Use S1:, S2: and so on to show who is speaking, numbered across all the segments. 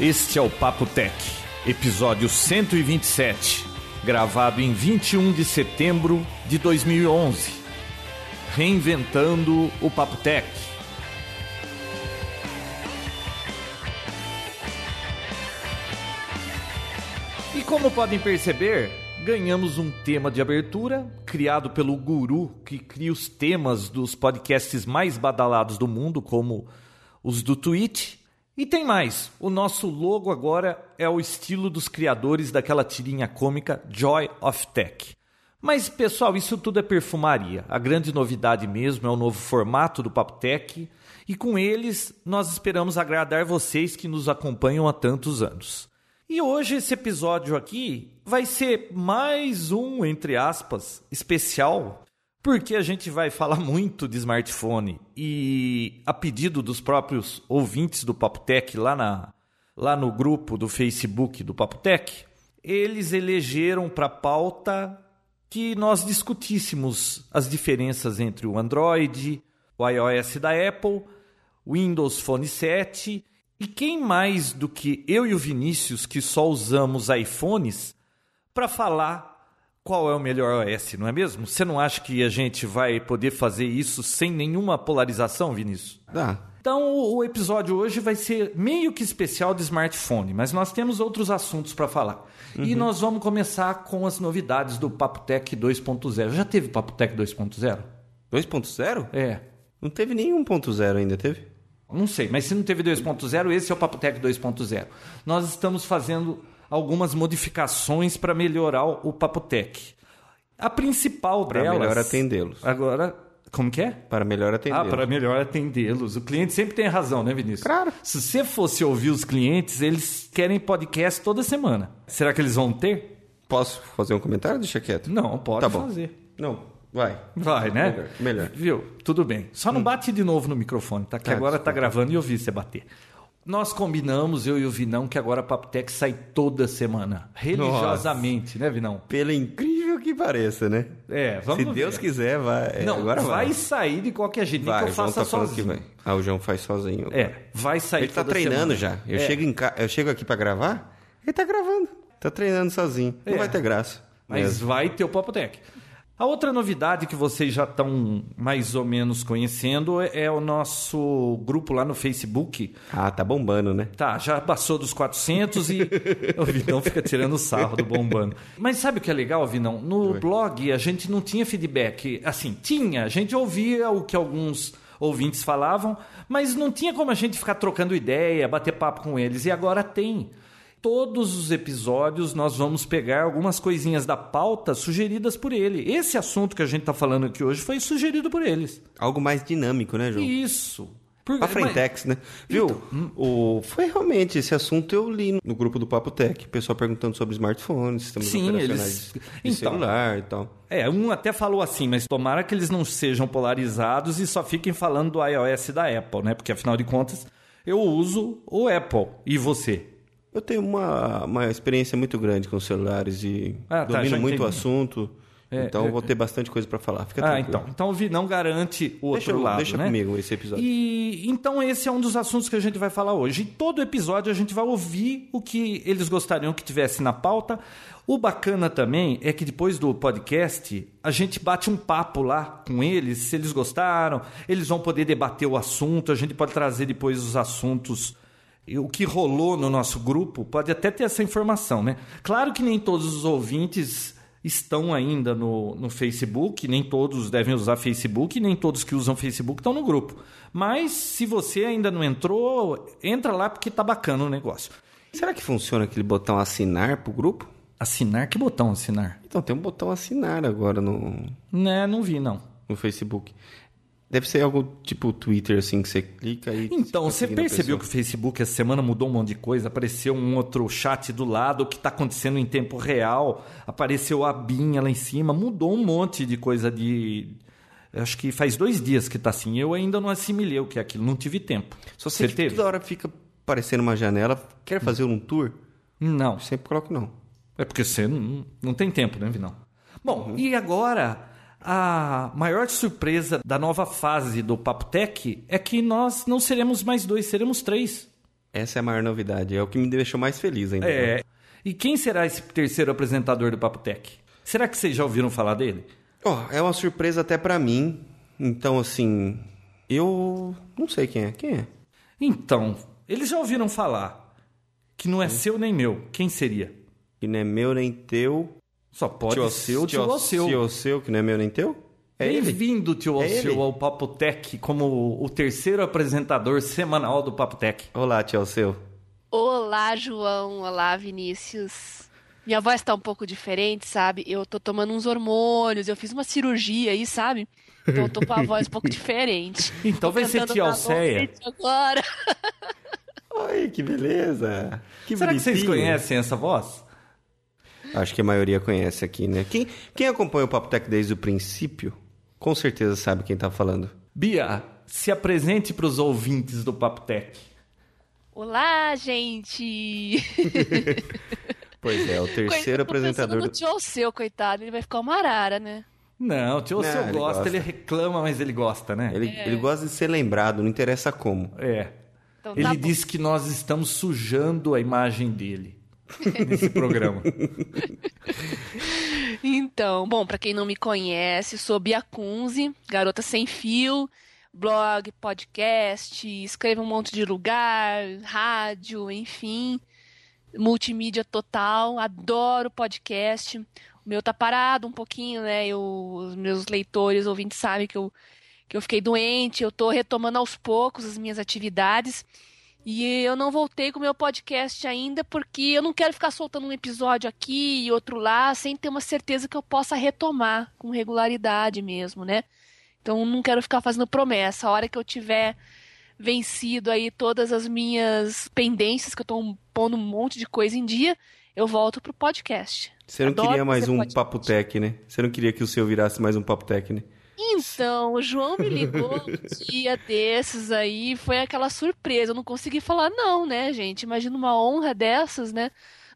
S1: Este é o Papo Tech, episódio 127, gravado em 21 de setembro de 2011. Reinventando o Papo Tech. E como podem perceber, ganhamos um tema de abertura criado pelo guru que cria os temas dos podcasts mais badalados do mundo, como os do Twitch e tem mais, o nosso logo agora é o estilo dos criadores daquela tirinha cômica Joy of Tech. Mas pessoal, isso tudo é perfumaria. A grande novidade mesmo é o novo formato do Papo Tech e com eles nós esperamos agradar vocês que nos acompanham há tantos anos. E hoje esse episódio aqui vai ser mais um, entre aspas, especial porque a gente vai falar muito de smartphone? E a pedido dos próprios ouvintes do Papotec lá, na, lá no grupo do Facebook do Papotec, eles elegeram para pauta que nós discutíssemos as diferenças entre o Android, o iOS da Apple, o Windows Phone 7 e quem mais do que eu e o Vinícius que só usamos iPhones para falar qual é o melhor OS, não é mesmo? Você não acha que a gente vai poder fazer isso sem nenhuma polarização, Vinícius?
S2: Dá.
S1: Então, o episódio hoje vai ser meio que especial de smartphone, mas nós temos outros assuntos para falar. Uhum. E nós vamos começar com as novidades do Papotec 2.0. Já teve Papotec 2.0?
S2: 2.0?
S1: É.
S2: Não teve nenhum 1.0 ainda, teve?
S1: Não sei, mas se não teve 2.0, esse é o Papotec 2.0. Nós estamos fazendo algumas modificações para melhorar o Papotec. A principal
S2: pra
S1: delas...
S2: Para melhor atendê-los.
S1: Agora, como que é?
S2: Para melhor atendê-los.
S1: Ah, para melhor atendê-los. O cliente sempre tem razão, né, Vinícius?
S2: Claro.
S1: Se você fosse ouvir os clientes, eles querem podcast toda semana. Será que eles vão ter?
S2: Posso fazer um comentário? Deixa quieto.
S1: Não, pode
S2: tá
S1: fazer.
S2: Não, vai.
S1: Vai, né?
S2: Melhor. melhor.
S1: Viu? Tudo bem. Só não hum. bate de novo no microfone, tá? Que tá, agora tá desculpa. tá gravando e eu vi você bater. Nós combinamos, eu e o Vinão, que agora a Papotec sai toda semana. Religiosamente, Nossa. né, Vinão?
S2: Pelo incrível que pareça, né?
S1: É, vamos
S2: Se Deus quiser, vai.
S1: É, Não, agora vai. vai sair de qualquer jeito, vai, nem que eu faça tá sozinho.
S2: vai. Ah, o João faz sozinho.
S1: É, vai sair
S2: Ele tá treinando
S1: semana.
S2: já. Eu,
S1: é.
S2: chego em ca... eu chego aqui para gravar, ele tá gravando. Tá treinando sozinho. Não é. vai ter graça.
S1: Mas mesmo. vai ter o Papotec. A outra novidade que vocês já estão mais ou menos conhecendo é o nosso grupo lá no Facebook.
S2: Ah, tá bombando, né?
S1: Tá, já passou dos 400 e o Vinão fica tirando sarro do bombando. Mas sabe o que é legal, Vinão? No Oi. blog a gente não tinha feedback. Assim, tinha, a gente ouvia o que alguns ouvintes falavam, mas não tinha como a gente ficar trocando ideia, bater papo com eles. E agora tem. Todos os episódios nós vamos pegar algumas coisinhas da pauta sugeridas por ele. Esse assunto que a gente está falando aqui hoje foi sugerido por eles.
S2: Algo mais dinâmico, né, João?
S1: Isso.
S2: Por... A Frentex, né? Viu? Então, hum. o... Foi realmente esse assunto eu li no grupo do Papo Tech. O pessoal perguntando sobre smartphones, sistemas
S1: Sim,
S2: operacionais
S1: eles...
S2: de então, celular e tal.
S1: É, um até falou assim, mas tomara que eles não sejam polarizados e só fiquem falando do iOS da Apple, né? Porque afinal de contas, eu uso o Apple. E você?
S2: Eu tenho uma, uma experiência muito grande com celulares e ah, tá, domino muito o assunto. É, então é, vou ter bastante coisa para falar. Fica
S1: ah,
S2: tranquilo.
S1: então. Então o não garante o
S2: deixa,
S1: outro lado,
S2: Deixa
S1: né?
S2: comigo esse episódio.
S1: E então esse é um dos assuntos que a gente vai falar hoje. E todo episódio a gente vai ouvir o que eles gostariam que tivesse na pauta. O bacana também é que depois do podcast a gente bate um papo lá com eles, se eles gostaram, eles vão poder debater o assunto, a gente pode trazer depois os assuntos o que rolou no nosso grupo pode até ter essa informação, né? Claro que nem todos os ouvintes estão ainda no, no Facebook, nem todos devem usar Facebook, nem todos que usam Facebook estão no grupo. Mas se você ainda não entrou, entra lá porque tá bacana o negócio.
S2: Será que funciona aquele botão assinar pro grupo?
S1: Assinar? Que botão assinar?
S2: Então tem um botão assinar agora no.
S1: Né, não vi não.
S2: No Facebook. Deve ser algo tipo Twitter, assim, que você clica e.
S1: Então, você percebeu que o Facebook essa semana mudou um monte de coisa? Apareceu um outro chat do lado, o que está acontecendo em tempo real, apareceu a binha lá em cima, mudou um monte de coisa de. Acho que faz dois dias que está assim. Eu ainda não assimilei o que é aquilo, não tive tempo.
S2: Só sei você que teve? toda hora fica aparecendo uma janela. Quer fazer um tour?
S1: Não.
S2: Sempre coloco não.
S1: É porque você não, não tem tempo, né, Vinão? Bom, uhum. e agora a maior surpresa da nova fase do Papo Tech é que nós não seremos mais dois, seremos três.
S2: Essa é a maior novidade, é o que me deixou mais feliz ainda.
S1: É. E quem será esse terceiro apresentador do Papo Tech? Será que vocês já ouviram falar dele?
S2: Ó, é uma surpresa até pra mim. Então, assim, eu não sei quem é. Quem é?
S1: Então, eles já ouviram falar que não é seu nem meu. Quem seria?
S2: Que não é meu nem teu.
S1: Só pode
S2: Tio-
S1: ser o tio
S2: tio-
S1: Alceu.
S2: Tio Alceu, que não é meu nem teu? É?
S1: Bem-vindo, tio
S2: É
S1: Alceu,
S2: ele?
S1: ao Papo Tech como o terceiro apresentador semanal do Papo Tech.
S2: Olá, tio Alceu.
S3: Olá, João. Olá, Vinícius. Minha voz tá um pouco diferente, sabe? Eu tô tomando uns hormônios, eu fiz uma cirurgia aí, sabe? Então eu tô com a voz um pouco diferente.
S1: Então vai ser tia
S3: dar
S1: Alceia.
S3: Agora.
S2: Oi, que beleza. Que
S1: Será que vocês
S2: bonitinho.
S1: conhecem essa voz?
S2: Acho que a maioria conhece aqui, né? Quem, quem acompanha o Papo Tech desde o princípio, com certeza sabe quem tá falando.
S1: Bia, se apresente para os ouvintes do Papo Tech.
S3: Olá, gente.
S2: Pois é, o terceiro
S3: Tô pensando
S2: apresentador
S3: no
S2: do...
S3: tio Alceu, coitado. Ele vai ficar uma arara, né?
S1: Não, o tio
S2: Não, ele
S1: gosta,
S2: gosta.
S1: ele reclama, mas ele gosta, né?
S2: Ele, ele gosta de ser lembrado, não interessa como.
S1: É.
S3: Então
S1: Ele
S3: tá bom.
S1: disse que nós estamos sujando a imagem dele nesse programa.
S3: Então, bom, pra quem não me conhece, sou Bia Kunze, garota sem fio, blog, podcast, escrevo um monte de lugar, rádio, enfim, multimídia total, adoro podcast. O meu tá parado um pouquinho, né? Eu, os meus leitores, ouvintes sabem que eu, que eu fiquei doente, eu tô retomando aos poucos as minhas atividades. E eu não voltei com o meu podcast ainda porque eu não quero ficar soltando um episódio aqui e outro lá sem ter uma certeza que eu possa retomar com regularidade mesmo, né? Então não quero ficar fazendo promessa. A hora que eu tiver vencido aí todas as minhas pendências, que eu tô pondo um monte de coisa em dia, eu volto pro podcast.
S2: Você não
S3: Adoro
S2: queria mais um
S3: podcast.
S2: Papo Tech, né? Você não queria que o seu virasse mais um Papo Tech, né?
S3: Então, o João me ligou um dia desses aí, foi aquela surpresa. Eu não consegui falar não, né, gente? Imagina uma honra dessas, né?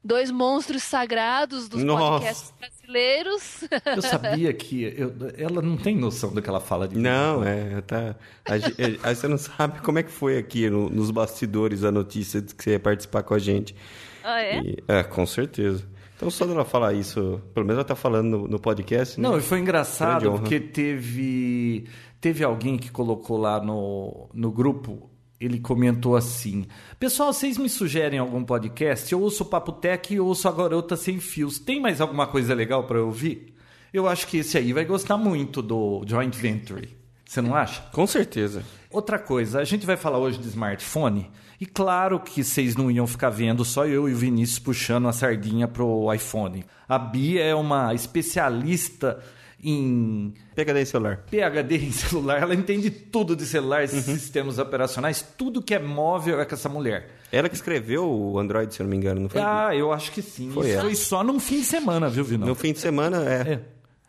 S3: Dois monstros sagrados dos
S2: Nossa.
S3: podcasts brasileiros.
S1: Eu sabia que eu- ela não tem noção do que ela fala de mim.
S2: Não, é, tá. é, Aí você não sabe como é que foi aqui no- nos bastidores a notícia de que você ia participar com a gente.
S3: Ah, é?
S2: E- é, com certeza. Então só dela falar isso, pelo menos ela tá falando no, no podcast, né?
S1: Não, e foi engraçado porque teve teve alguém que colocou lá no, no grupo, ele comentou assim: Pessoal, vocês me sugerem algum podcast? Eu ouço o Papo Tech e ouço a Garota Sem Fios. Tem mais alguma coisa legal para eu ouvir? Eu acho que esse aí vai gostar muito do Joint Venture. Você não acha?
S2: Com certeza.
S1: Outra coisa, a gente vai falar hoje de smartphone e claro que vocês não iam ficar vendo só eu e o Vinícius puxando a sardinha pro iPhone. A Bia é uma especialista em
S2: Pega daí celular.
S1: PHD em celular, ela entende tudo de celular, sistemas operacionais, tudo que é móvel é com essa mulher.
S2: Ela que escreveu o Android, se eu não me engano, não foi?
S1: Ah, eu acho que sim.
S2: Foi
S1: Isso
S2: ela.
S1: foi só num fim de semana, viu, Vinão?
S2: No fim de semana, é.
S1: É,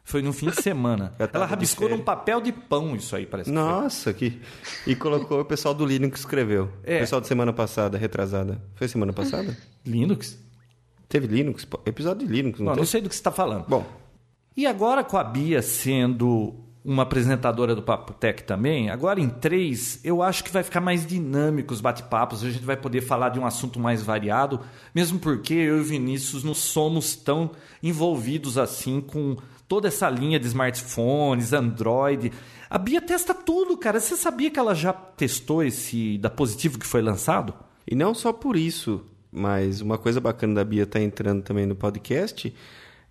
S1: foi no fim de semana. Ela rabiscou num papel de pão isso aí, parece que.
S2: Nossa, que. E colocou o pessoal do Linux que escreveu.
S1: É.
S2: O pessoal de semana passada, retrasada. Foi semana passada?
S1: Linux?
S2: Teve Linux? Episódio de Linux, não,
S1: Não, não sei do que você está falando.
S2: Bom,
S1: E agora com a Bia sendo uma apresentadora do Papo Tech também, agora em três, eu acho que vai ficar mais dinâmico os bate-papos, a gente vai poder falar de um assunto mais variado, mesmo porque eu e o Vinícius não somos tão envolvidos assim com toda essa linha de smartphones, Android. A Bia testa tudo, cara. Você sabia que ela já testou esse da positivo que foi lançado?
S2: E não só por isso, mas uma coisa bacana da Bia estar entrando também no podcast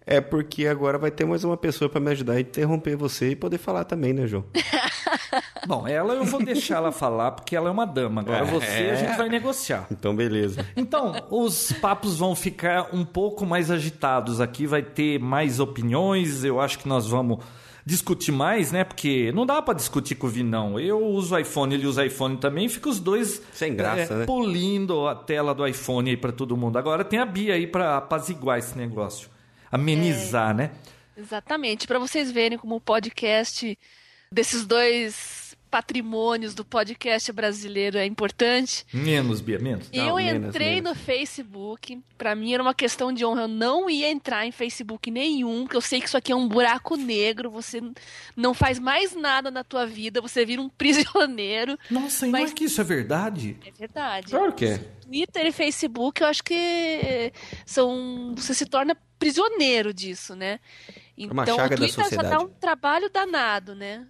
S2: é porque agora vai ter mais uma pessoa para me ajudar a interromper você e poder falar também, né, João?
S1: Bom, ela eu vou deixar ela falar porque ela é uma dama. Agora você a gente vai negociar.
S2: Então, beleza.
S1: Então, os papos vão ficar um pouco mais agitados aqui, vai ter mais opiniões, eu acho que nós vamos discutir mais, né? Porque não dá pra discutir com o Vinão. Eu uso iPhone, ele usa iPhone também, fica os dois
S2: Sem graça,
S1: é,
S2: né?
S1: polindo a tela do iPhone aí pra todo mundo. Agora tem a Bia aí pra apaziguar esse negócio, amenizar,
S2: É.
S1: né?
S3: Exatamente. Para vocês verem como o podcast desses dois patrimônios do podcast brasileiro é importante.
S1: Menos, Bia, menos.
S3: eu
S2: Não, menos,
S3: entrei
S2: menos.
S3: no Facebook, pra mim era uma questão de honra. Eu não ia entrar em Facebook nenhum, porque eu sei que isso aqui é um buraco negro. Você não faz mais nada na tua vida, você vira um prisioneiro.
S1: Nossa, e não
S3: Mas-
S1: é que isso é verdade?
S3: É verdade.
S2: Claro que é.
S3: Twitter e Facebook, eu acho que são. Você se torna prisioneiro disso, né? Então,
S2: uma chaga
S3: o
S2: da
S3: Twitter já dá um trabalho danado, né?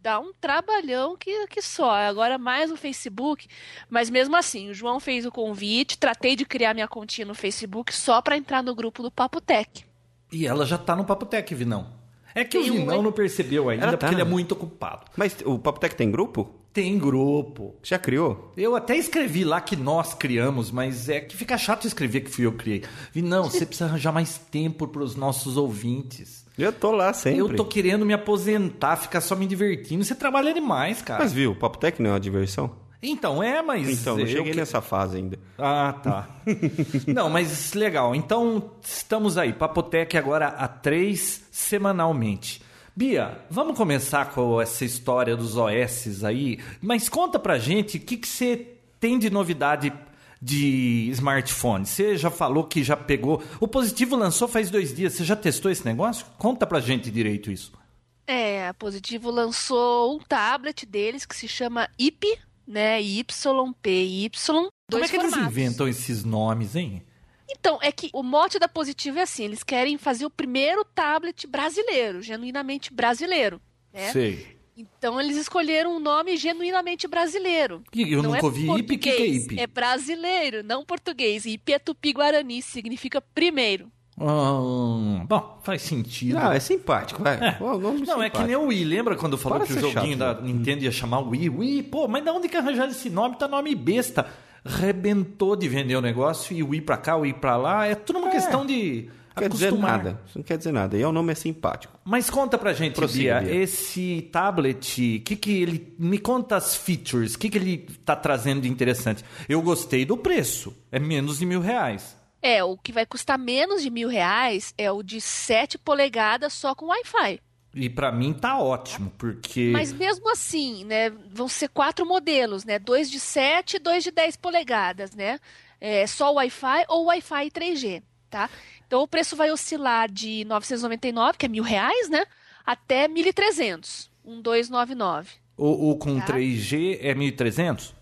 S3: Dá um trabalhão que, que só. Agora mais o Facebook. Mas mesmo assim, o João fez o convite, tratei de criar minha continha no Facebook só pra entrar no grupo do Papo Tech.
S1: E ela já tá no Papo Tech, Vinão. É que
S3: Tem
S1: o
S3: um-
S1: Vinão não percebeu ainda,
S2: Ela tá,
S1: porque ele é muito ocupado.
S2: Mas o Papo Tech tem grupo?
S1: Tem grupo.
S2: Já criou?
S1: Eu até escrevi lá que nós criamos, mas é que fica chato escrever que fui eu que criei. Vinão, você precisa arranjar mais tempo pros nossos ouvintes.
S2: Eu tô lá sempre.
S1: Eu tô querendo me aposentar, ficar só me divertindo. Você trabalha demais, cara.
S2: Mas viu, o Papo Tech não é uma diversão?
S1: Então, é, mas.
S2: Então, não
S1: eu
S2: cheguei
S1: que-
S2: nessa fase ainda.
S1: Ah, tá. Não, mas legal. Então, estamos aí. Papotec agora a três semanalmente. Bia, vamos começar com essa história dos OS aí. Mas conta pra gente o que, que você tem de novidade de smartphone. Você já falou que já pegou. O Positivo lançou faz dois dias. Você já testou esse negócio? Conta pra gente direito isso.
S3: É, a Positivo lançou um tablet deles que se chama IP, né? YPY.
S1: Como é que eles
S3: formatos.
S1: inventam esses nomes, hein?
S3: Então, é que o mote da Positivo é assim: eles querem fazer o primeiro tablet brasileiro, genuinamente brasileiro. Né?
S1: Sei.
S3: Então, eles escolheram um nome genuinamente brasileiro.
S1: E Eu
S3: não
S1: nunca
S3: é
S1: ouvi IP. O que, é
S3: português,
S1: IP?
S3: É brasileiro, não português. IP é tupi-guarani, significa primeiro.
S1: Ah, bom, faz sentido.
S2: Ah, é simpático, vai. Pô, o nome
S1: Não, é que
S2: simpático.
S1: nem o Wii. Lembra quando falou
S2: Para
S1: que o joguinho
S2: chato,
S1: da
S2: né?
S1: Nintendo ia chamar Wii? Wii, pô, mas da onde que arranjaram esse nome? Tá nome besta. Rebentou de vender o negócio e o Wii pra cá, o Wii pra lá. É tudo uma questão de
S2: Não quer dizer
S1: acostumar.
S2: nada. Isso não quer dizer nada. E é o nome é simpático.
S1: Mas conta pra gente,
S2: Prossiga,
S1: Bia,
S2: Bia.
S1: esse tablet, que que ele me conta as features, o que que ele tá trazendo de interessante? Eu gostei do preço, é menos de mil reais.
S3: É, o que vai custar menos de mil reais é o de 7 polegadas só com Wi-Fi.
S1: E pra mim tá ótimo, porque
S3: Mas mesmo assim, né, vão ser quatro modelos, né? Dois de 7 e dois de 10 polegadas, né? É, só Wi-Fi ou Wi-Fi 3G, tá? Então o preço vai oscilar de 999, que é mil reais, né? Até 1.300, um 299.
S1: o, o com
S3: Tá.
S1: 3G é 1.300?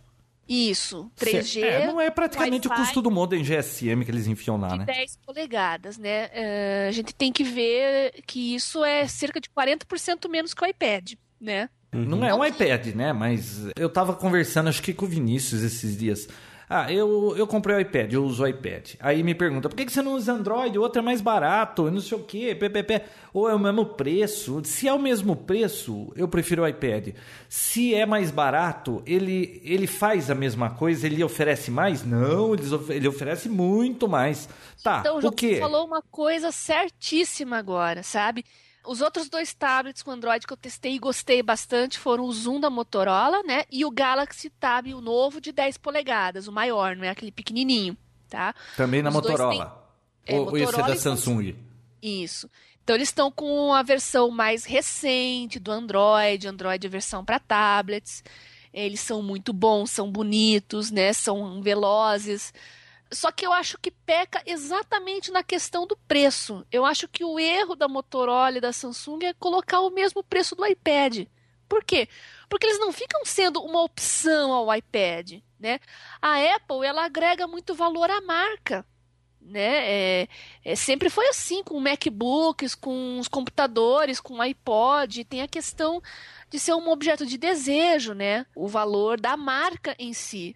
S3: Isso, 3G.
S1: É, não é praticamente o custo do modem GSM que eles enfiam lá,
S3: de
S1: né?
S3: 10 polegadas, né? É, a gente tem que ver que isso é cerca de 40% menos que o iPad, né?
S1: Não é um iPad, né? Mas eu tava conversando, acho que com o Vinícius esses dias. Ah, eu, eu comprei o iPad, eu uso o iPad. Aí me pergunta, por que, que você não usa Android? O outro é mais barato, não sei o quê, ppp. Ou é o mesmo preço? Se é o mesmo preço, eu prefiro o iPad. Se é mais barato, ele, ele faz a mesma coisa, ele oferece mais? Não, ele, ele oferece muito mais. Tá,
S3: Então, o
S1: quê?
S3: falou uma coisa certíssima agora, sabe? Os outros dois tablets com Android que eu testei e gostei bastante foram o Zoom da Motorola, né? E o Galaxy Tab, o novo de 10 polegadas, o maior, não é aquele pequenininho, tá?
S1: Também na
S3: Os
S1: Motorola.
S3: é,
S1: ou, ou esse é
S3: Motorola
S1: da
S3: Samsung.
S1: Samsung?
S3: Isso. Então eles estão com a versão mais recente do Android, Android é versão para tablets. Eles são muito bons, são bonitos, né? São velozes. Só que eu acho que peca exatamente na questão do preço. Eu acho que o erro da Motorola e da Samsung é colocar o mesmo preço do iPad. Por quê? Porque eles não ficam sendo uma opção ao iPad, né? A Apple, ela agrega muito valor à marca, né? É, é, sempre foi assim com MacBooks, com os computadores, com iPod. Tem a questão de ser um objeto de desejo, né? O valor da marca em si.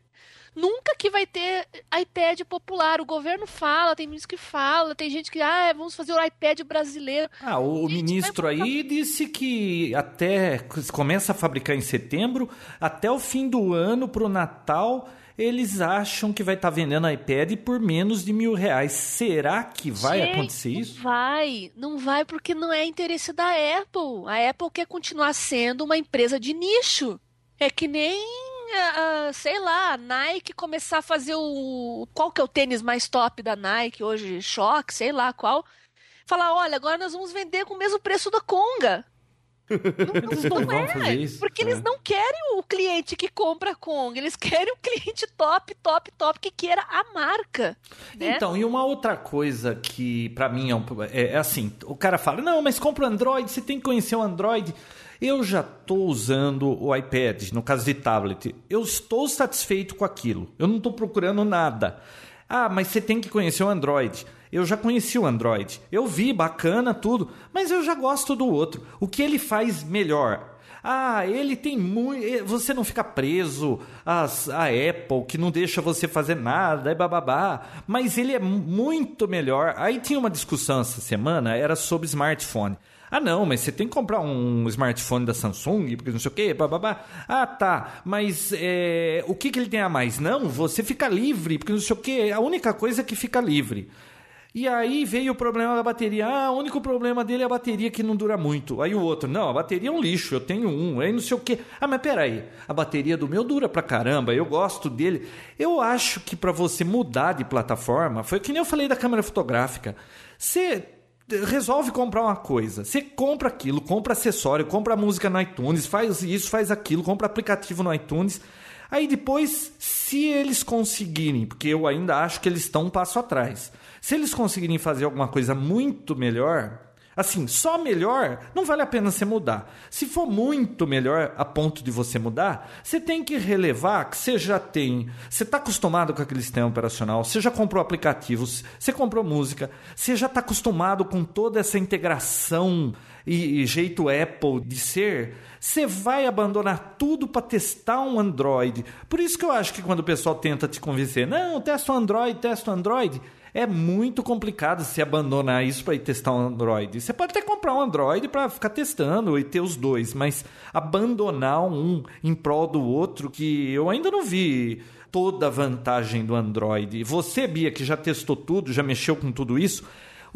S3: Nunca que vai ter iPad popular. O governo fala, tem ministro que fala, tem gente que, ah, vamos fazer o iPad brasileiro.
S1: Ah, o
S3: Gente,
S1: ministro aí disse que até começa a fabricar em setembro, até o fim do ano, pro Natal, eles acham que vai estar vendendo iPad por menos de mil reais. Será que vai
S3: Gente,
S1: acontecer
S3: não
S1: isso?
S3: vai, não vai porque não é interesse da Apple. A Apple quer continuar sendo uma empresa de nicho. É que nem, ah, sei lá, a Nike começar a fazer o. Qual que é o tênis mais top da Nike hoje? Shock, sei lá qual. Falar, olha, agora nós vamos vender com o mesmo preço da Conga. Não, não, não é, porque é. eles não querem o cliente que compra Kong, eles querem o cliente top, top, top que queira a marca. Né?
S1: Então, e uma outra coisa que para mim é, um, é, é, assim, o cara fala, não, mas compra o Android, você tem que conhecer o Android. Eu já estou usando o iPad, no caso de tablet. Eu estou satisfeito com aquilo. Eu não estou procurando nada. Ah, mas você tem que conhecer o Android. Eu já conheci o Android. Eu vi, bacana, tudo. Mas eu já gosto do outro. O que ele faz melhor? Ah, ele tem muito. Eh, você não fica preso às, à Apple, que não deixa você fazer nada, é bababá. Mas ele é muito melhor. Aí tinha uma discussão essa semana, era sobre smartphone. Ah, não, mas você tem que comprar um smartphone da Samsung, porque não sei o quê, bababá. Ah, tá, mas é, o que, que ele tem a mais? Não, você fica livre, porque não sei o quê. A única coisa é que fica livre. E aí veio o problema da bateria. Ah, o único problema dele é a bateria que não dura muito. Aí o outro, não, a bateria é um lixo, eu tenho um, aí não sei o quê. Ah, mas peraí, a bateria do meu dura pra caramba, eu gosto dele. Eu acho que para você mudar de plataforma, foi que nem eu falei da câmera fotográfica. Você resolve comprar uma coisa, você compra aquilo, compra acessório, compra música no iTunes, faz isso, faz aquilo, compra aplicativo no iTunes. Aí depois, se eles conseguirem, porque eu ainda acho que eles estão um passo atrás, se eles conseguirem fazer alguma coisa muito melhor, Assim, só melhor, não vale a pena você mudar. Se for muito melhor a ponto de você mudar, você tem que relevar que você já tem. Você está acostumado com aquele sistema operacional, você já comprou aplicativos, você comprou música, você já está acostumado com toda essa integração e, e jeito Apple de ser. Você vai abandonar tudo para testar um Android. Por isso que eu acho que quando o pessoal tenta te convencer, não, testa o Android, testa o Android é muito complicado se abandonar isso para ir testar um Android. Você pode até comprar um Android para ficar testando e ter os dois, mas abandonar um em prol do outro, que eu ainda não vi toda a vantagem do Android. Você, Bia, que já testou tudo, já mexeu com tudo isso,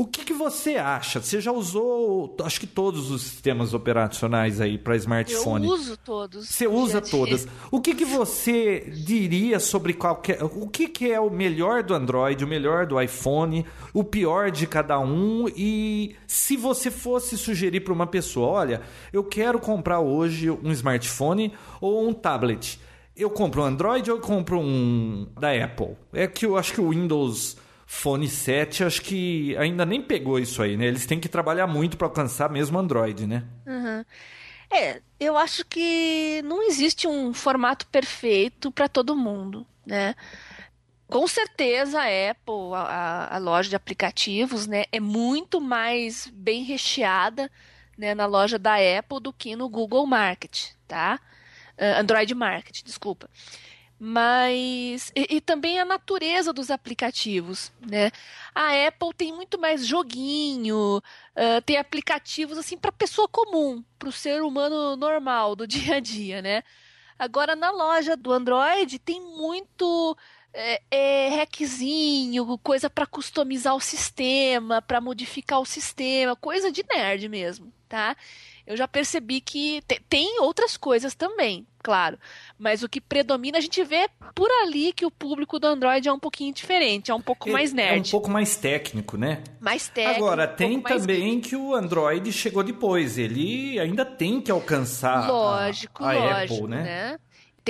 S1: o que, que, você acha? Você já usou, acho que todos os sistemas operacionais aí para smartphone?
S3: Eu uso todos.
S1: Você usa todas. O que, que você diria sobre qualquer. O que, que é o melhor do Android, o melhor do iPhone, o pior de cada um? E se você fosse sugerir para uma pessoa: olha, eu quero comprar hoje um smartphone ou um tablet. Eu compro um Android ou eu compro um da Apple? É que eu acho que o Windows Fone 7, acho que ainda nem pegou isso aí, né? Eles têm que trabalhar muito para alcançar mesmo Android, né?
S3: Uhum. É, eu acho que não existe um formato perfeito para todo mundo, né? Com certeza a Apple, a, a, loja de aplicativos, né, é muito mais bem recheada né, na loja da Apple do que no Google Market, tá? Uh, Android Market, desculpa mas e, e, também a natureza dos aplicativos, né? A Apple tem muito mais joguinho, uh, tem aplicativos assim para pessoa comum, para o ser humano normal do dia a dia, né? Agora na loja do Android tem muito é, é, hackzinho, coisa para customizar o sistema, para modificar o sistema, coisa de nerd mesmo, tá? eu já percebi que tem outras coisas também, claro. Mas o que predomina, a gente vê por ali que o público do Android é um pouquinho diferente, é um pouco é, mais nerd.
S1: É um pouco mais técnico, né?
S3: Mais técnico.
S1: Agora, tem um também que o Android chegou depois. Ele ainda tem que alcançar
S3: lógico,
S1: a, a
S3: lógico,
S1: Apple, né?
S3: né?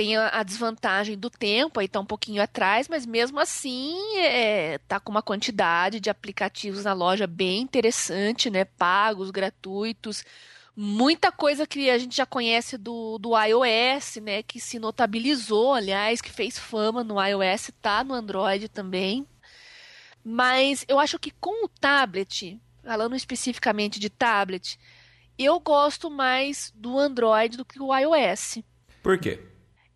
S3: Tem a desvantagem do tempo, aí tá um pouquinho atrás, mas mesmo assim é, tá com uma quantidade de aplicativos na loja bem interessante, né? Pagos, gratuitos, muita coisa que a gente já conhece do, do iOS, né, que se notabilizou, aliás, que fez fama no iOS, tá no Android também. Mas eu acho que com o tablet, falando especificamente de tablet, eu gosto mais do Android do que o iOS.
S1: Por quê?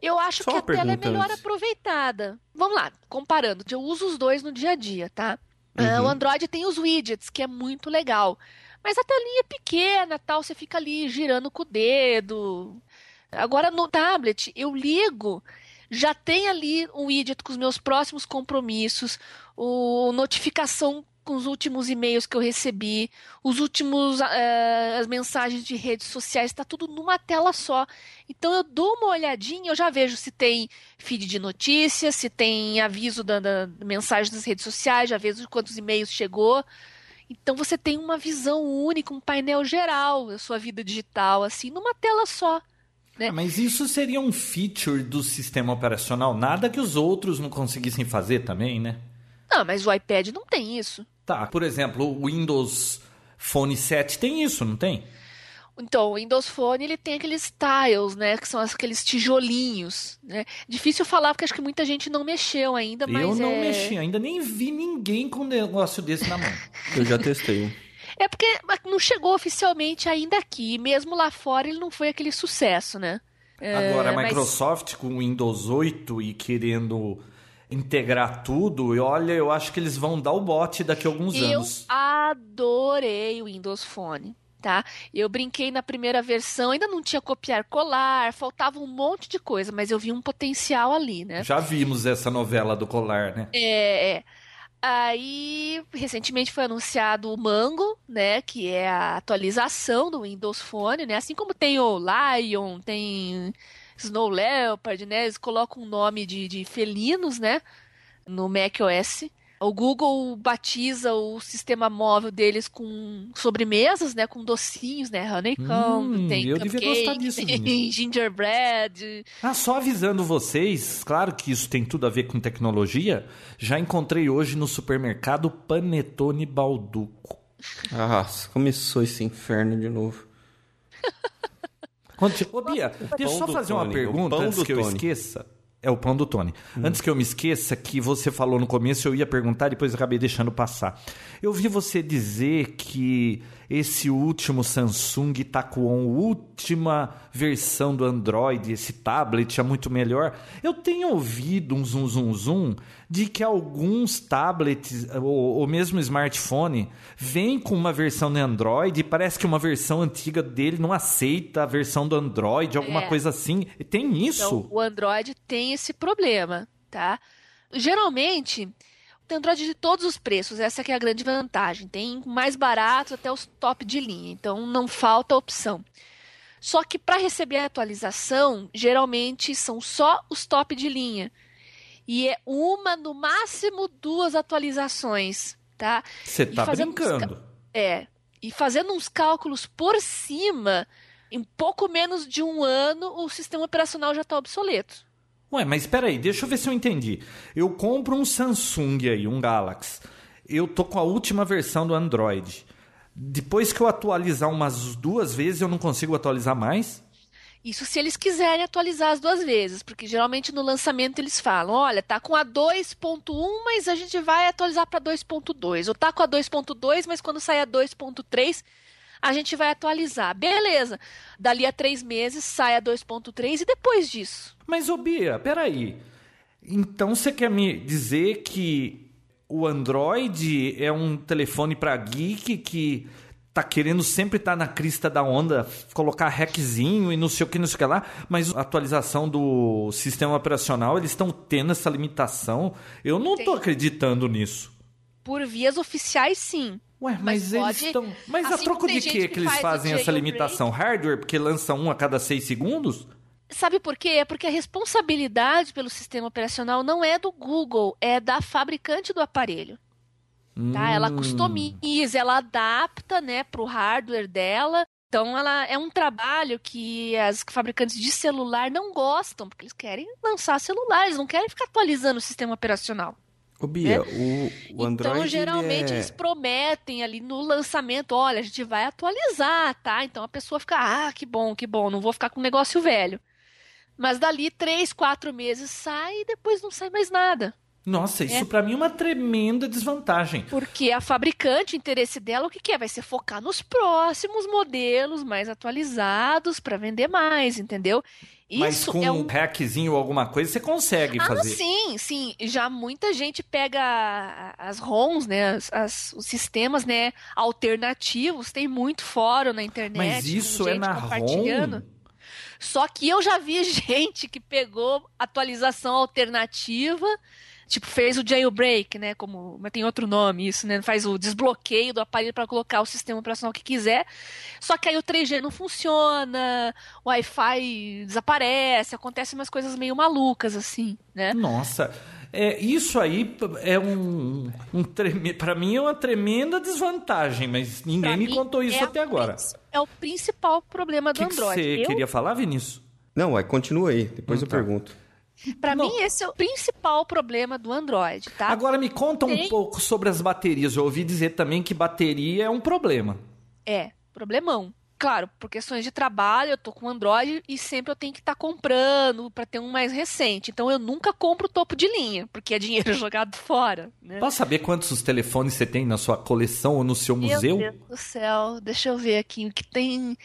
S3: Eu acho Só que a tela é melhor antes. aproveitada. Vamos lá, comparando. Eu uso os dois no dia a dia, tá? Uhum. Uh, o Android tem os widgets, que é muito legal. Mas a telinha é pequena, tal, você fica ali girando com o dedo. Agora no tablet eu ligo, já tem ali um widget com os meus próximos compromissos, o notificação com os últimos e-mails que eu recebi, os últimos uh, as mensagens de redes sociais, está tudo numa tela só. Então eu dou uma olhadinha, eu já vejo se tem feed de notícias, se tem aviso da, da mensagem das redes sociais, já vejo quantos e-mails chegou. Então você tem uma visão única, um painel geral da sua vida digital, assim, numa tela só. Né?
S1: Mas isso seria um feature do sistema operacional, nada que os outros não conseguissem fazer também, né?
S3: Não, mas o iPad não tem isso.
S1: Tá, por exemplo, o Windows Phone 7 tem isso, não tem?
S3: Então, o Windows Phone ele tem aqueles tiles, né? Que são aqueles tijolinhos, né? Difícil falar porque acho que muita gente não mexeu ainda, mas
S1: Eu não
S3: é...
S1: mexi, ainda nem vi ninguém com um negócio desse na mão.
S2: Eu já testei.
S3: É porque não chegou oficialmente ainda aqui. Mesmo lá fora ele não foi aquele sucesso, né? É,
S1: Agora, a
S3: mas-
S1: Microsoft com o Windows 8 e querendo integrar tudo, e olha, eu acho que eles vão dar o bote daqui a alguns
S3: Eu
S1: anos.
S3: adorei o Windows Phone, tá? Eu brinquei na primeira versão, ainda não tinha copiar colar, faltava um monte de coisa, mas eu vi um potencial ali, né?
S1: Já vimos essa novela do colar, né?
S3: É, é. Aí, recentemente foi anunciado o Mango, né, que é a atualização do Windows Phone, né? Assim como tem o Lion, tem Snow Leopard, né? Eles colocam um nome de, de felinos, né, no macOS. O Google batiza o sistema móvel deles com sobremesas, né, com docinhos, né, honeycomb,
S1: Hum,
S3: tem
S1: eu devia gostar
S3: cupcake,
S1: disso,
S3: tem gingerbread,
S1: Ah, só avisando vocês, claro que isso tem tudo a ver com tecnologia, já encontrei hoje no supermercado Panetone Balduco.
S2: Ah, começou esse inferno de novo.
S1: Ô, Bia, deixa eu só fazer uma
S2: Tony, o
S1: pergunta antes
S2: do
S1: que eu
S2: Tony.
S1: esqueça. É o pão do Tony. Antes que eu me esqueça, que você falou no começo, eu ia perguntar, depois eu acabei deixando passar. Eu vi você dizer que esse último Samsung a última versão do Android, esse tablet é muito melhor. Eu tenho ouvido um zum zum zum de que alguns tablets ou, ou mesmo smartphone vem com uma versão de Android e parece que uma versão antiga dele não aceita a versão do Android, alguma
S3: É.
S1: coisa assim. Tem isso?
S3: Então, o Android tem esse problema, tá? Geralmente, tem Android de todos os preços, essa que é a grande vantagem. Tem mais baratos até os top de linha, então não falta opção. Só que para receber a atualização, geralmente são só os top de linha. E é uma, no máximo duas atualizações, tá?
S1: Você tá
S3: uns
S1: brincando.
S3: É. E fazendo uns cálculos por cima, em pouco menos de um ano, o sistema operacional já está obsoleto.
S1: Ué, mas espera aí, deixa eu ver se eu entendi. Eu compro um Samsung aí, um Galaxy. Eu tô com a última versão do Android. Depois que eu atualizar umas duas vezes, eu não consigo atualizar mais?
S3: Isso se eles quiserem atualizar as duas vezes, porque geralmente no lançamento eles falam: olha, tá com a 2.1, mas a gente vai atualizar para 2.2. Ou tá com a 2.2, mas quando sair a 2.3, a gente vai atualizar. Beleza. Dali a três meses sai a 2.3 e depois disso.
S1: Mas, ô Bia, peraí. Então você quer me dizer que o Android é um telefone pra geek que tá querendo sempre estar na crista da onda, colocar hackzinho e não sei o que, não sei o que lá, mas a atualização do sistema operacional, eles estão tendo essa limitação. Eu não
S3: Tem.
S1: acreditando nisso.
S3: Por vias oficiais, sim.
S1: Ué, mas,
S3: Mas
S1: eles estão. Mas a
S3: assim
S1: troco
S3: como
S1: de
S3: tem
S1: que que eles
S3: faz
S1: fazem essa limitação? Hardware, porque lança um a cada seis segundos?
S3: Sabe por quê? É porque a responsabilidade pelo sistema operacional não é do Google, é da fabricante do aparelho. Tá? Ela
S1: Hum.
S3: customiza, ela adapta, né, para o hardware dela. Então, ela é um trabalho que as fabricantes de celular não gostam, porque eles querem lançar celular, eles não querem ficar atualizando o sistema operacional.
S2: Ô, Bia, o, o Android.
S3: então, geralmente,
S2: ele é...
S3: eles prometem ali no lançamento, olha, a gente vai atualizar, tá? Então a pessoa fica, ah, que bom, que bom, não vou ficar com um negócio velho. Mas dali três, quatro meses sai e depois não sai mais nada.
S1: Nossa, isso
S3: É.
S1: pra mim é uma tremenda desvantagem.
S3: Porque a fabricante, o interesse dela, o que, que é? Vai ser focar nos próximos modelos mais atualizados para vender mais, entendeu?
S1: Mas
S3: Isso
S1: com
S3: é
S1: um hackzinho ou alguma coisa, você consegue
S3: Ah,
S1: fazer.
S3: sim, sim. Já muita gente pega as ROMs, né? As, as- os sistemas, né? Alternativos. Tem muito fórum na internet.
S1: Mas isso é na
S3: compartilhando.
S1: ROM?
S3: Só que eu já vi gente que pegou atualização alternativa, tipo, fez o jailbreak, né? Como, mas tem outro nome isso, né? Faz o desbloqueio do aparelho para colocar o sistema operacional que quiser. Só que aí o 3G não funciona, o Wi-Fi desaparece, acontecem umas coisas meio malucas assim, né?
S1: Nossa. É, isso aí é um, um treme... para mim é uma tremenda desvantagem, mas ninguém
S3: Pra
S1: me contou isso
S3: é
S1: até agora.
S3: É o principal problema do
S1: que, que
S3: Android.
S1: você
S3: Eu-
S1: queria falar, Vinícius?
S2: Não, ué, continua aí. Depois eu
S1: Tá.
S2: pergunto.
S3: Pra
S1: Não.
S3: mim, esse é o principal problema do Android, tá?
S1: Agora me conta um
S3: Tem.
S1: pouco sobre as baterias. Eu ouvi dizer também que bateria é um problema.
S3: É, problemão. Claro, por questões de trabalho, eu tô com Android e sempre eu tenho que estar comprando pra ter um mais recente. Então eu nunca compro topo de linha, porque é dinheiro jogado fora, né?
S1: Posso saber quantos telefones você tem na sua coleção ou no seu museu?
S3: Meu Deus do céu, deixa eu ver aqui o que tem.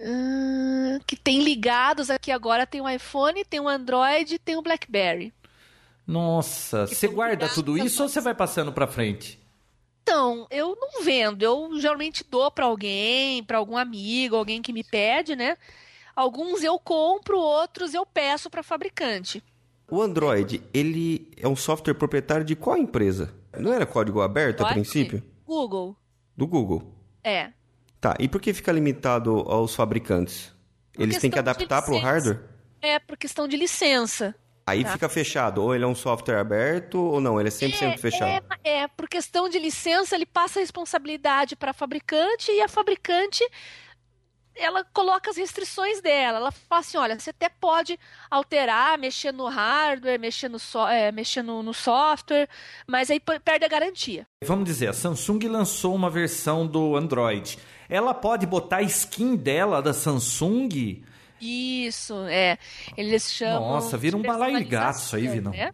S3: Hum, que tem ligados aqui agora tem o iPhone, tem o Android, tem o BlackBerry.
S1: Nossa,
S3: Que
S1: você guarda tudo isso ou você vai passando pra frente?
S3: Então, eu não vendo, eu geralmente dou pra alguém, pra algum amigo, alguém que me pede, né? Alguns eu compro, outros eu peço pra fabricante.
S2: O Android, ele é um software proprietário de qual empresa? Não era código aberto a princípio?
S3: Google,
S2: Do Google.
S3: é.
S2: Tá, e por que fica limitado aos fabricantes? Eles têm que adaptar para o hardware?
S3: É por questão de licença.
S2: Aí
S3: Tá.
S2: fica fechado. Ou ele é um software aberto, ou não, ele é 100% fechado.
S3: É, é, por questão de licença, ele passa a responsabilidade para a fabricante e a fabricante ela coloca as restrições dela. Ela fala assim: olha, você até pode alterar, mexer no hardware, mexer no, so- é, mexer no, no software, mas aí perde a garantia.
S1: Vamos dizer, a Samsung lançou uma versão do Android. Ela pode botar a skin dela da Samsung?
S3: Isso, é. Eles chamam.
S1: Nossa, vira um balaio de gato isso aí, Vinão.
S3: né?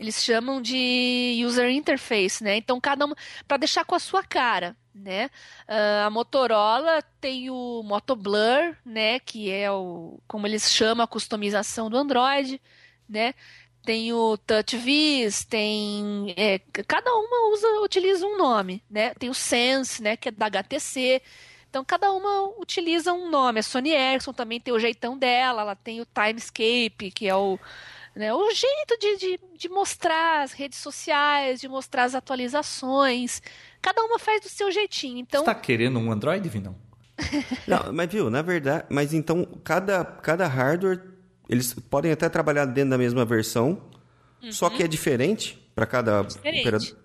S3: Eles chamam de user interface, né? Então cada uma para deixar com a sua cara, né? Ah, a Motorola tem o Moto Blur, né? Que é o como eles chamam a customização do Android, né? Tem o TouchWiz, tem é, cada uma usa utiliza um nome, né? Tem o Sense, né? Que é da HTC. Então cada uma utiliza um nome. A Sony Ericsson também tem o jeitão dela. Ela tem o Timescape, que é o né, o jeito de, de, de mostrar as redes sociais, de mostrar as atualizações. Cada uma faz do seu jeitinho. Então,
S1: Você tá querendo um Android, Vinão?
S2: Não, mas viu, na verdade, mas então cada, cada hardware, eles podem até trabalhar dentro da mesma versão, só que é diferente para cada
S3: Uhum. Diferente.
S2: operador,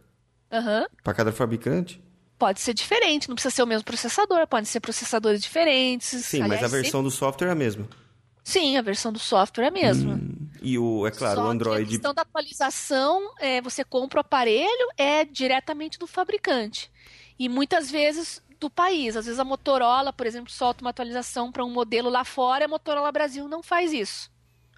S3: aham,
S2: para cada fabricante.
S3: pode ser diferente, não precisa ser o mesmo processador, podem ser processadores diferentes.
S2: Sim, mas
S3: Aliás,
S2: a versão do software é a mesma.
S3: sempre- Sim, a versão do software é a mesma.
S2: E o, é claro,
S3: Só
S2: o
S3: que a
S2: Android
S3: questão da atualização, é, você compra o aparelho, é diretamente do fabricante. E muitas vezes do país. Às vezes a Motorola, por exemplo, solta uma atualização para um modelo lá fora e a Motorola Brasil não faz isso.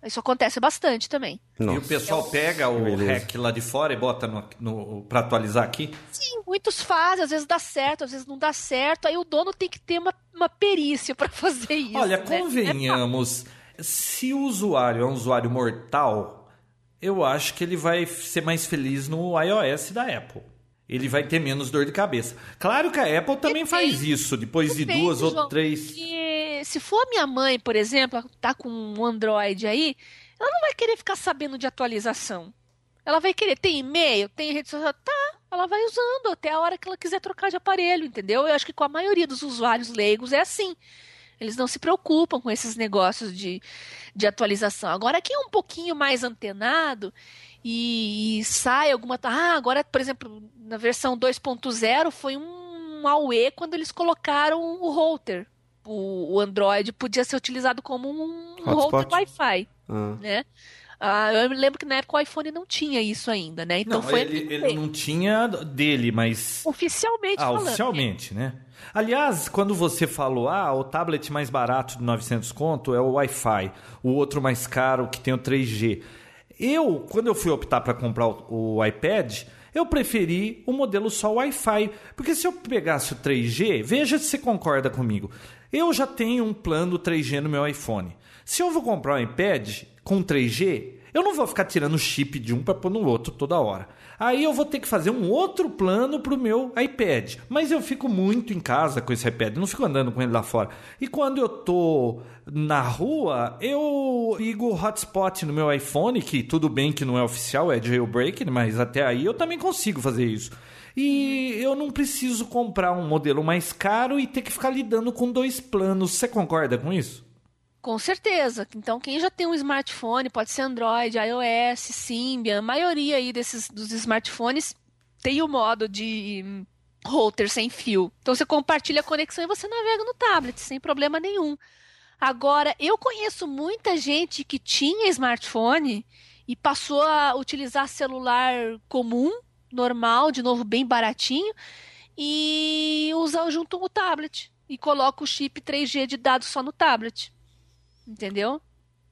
S3: Isso acontece bastante também.
S1: E
S2: Nossa.
S1: o pessoal pega o hack lá de fora e bota no, no, pra atualizar aqui?
S3: Sim, muitos fazem, às vezes dá certo, às vezes não dá certo. Aí o dono tem que ter uma, uma perícia para fazer isso.
S1: Olha,
S3: né?
S1: convenhamos, se o usuário é um usuário mortal, eu acho que ele vai ser mais feliz no iOS da Apple. Ele vai ter menos dor de cabeça. Claro que a Apple também
S3: Depende.
S1: faz isso, depois de
S3: Depende,
S1: duas ou
S3: João,
S1: três.
S3: Se for minha mãe, por exemplo, tá com um Android aí, ela não vai querer ficar sabendo de atualização. Ela vai querer, tem e-mail, tem rede social, tá, ela vai usando até a hora que ela quiser trocar de aparelho, entendeu? Eu acho que com a maioria dos usuários leigos é assim. Eles não se preocupam com esses negócios de, de atualização. Agora, quem é um pouquinho mais antenado e, e sai alguma. Ah, agora, por exemplo, na versão 2.0 foi um AUE quando eles colocaram o router. O, o Android podia ser utilizado como um,
S2: Hotspot.
S3: router Wi-Fi,
S2: Ah.
S3: né? Ah, eu me lembro que na época o iPhone não tinha isso ainda, né? Então
S1: não,
S3: foi
S1: ele, ele não tinha dele, mas
S3: oficialmente
S1: Ah,
S3: falando. né?
S1: oficialmente, né? Aliás, quando você falou, ah, o tablet mais barato de 900 conto é o Wi-Fi, o outro mais caro que tem o 3G. Eu, quando eu fui optar para comprar o, o iPad, eu preferi o modelo só Wi-Fi, porque se eu pegasse o 3G, veja se você concorda comigo. Eu já tenho um plano 3G no meu iPhone. Se eu vou comprar um iPad com 3G, eu não vou ficar tirando chip de um para pôr no outro toda hora. Aí eu vou ter que fazer um outro plano para o meu iPad. Mas eu fico muito em casa com esse iPad, não fico andando com ele lá fora. E quando eu tô na rua, eu ligo o hotspot no meu iPhone, que tudo bem que não é oficial, é jailbreak, mas até aí eu também consigo fazer isso. E eu não preciso comprar um modelo mais caro e ter que ficar lidando com dois planos. Você concorda com isso?
S3: Com certeza. Então, quem já tem um smartphone, pode ser Android, iOS, Symbian, a maioria aí desses dos smartphones tem o modo de router sem fio. Então, você compartilha a conexão e você navega no tablet, sem problema nenhum. Agora, eu conheço muita gente que tinha smartphone e passou a utilizar celular comum, normal, de novo bem baratinho, e usa junto o tablet. E coloca o chip 3G de dados só no tablet. Entendeu?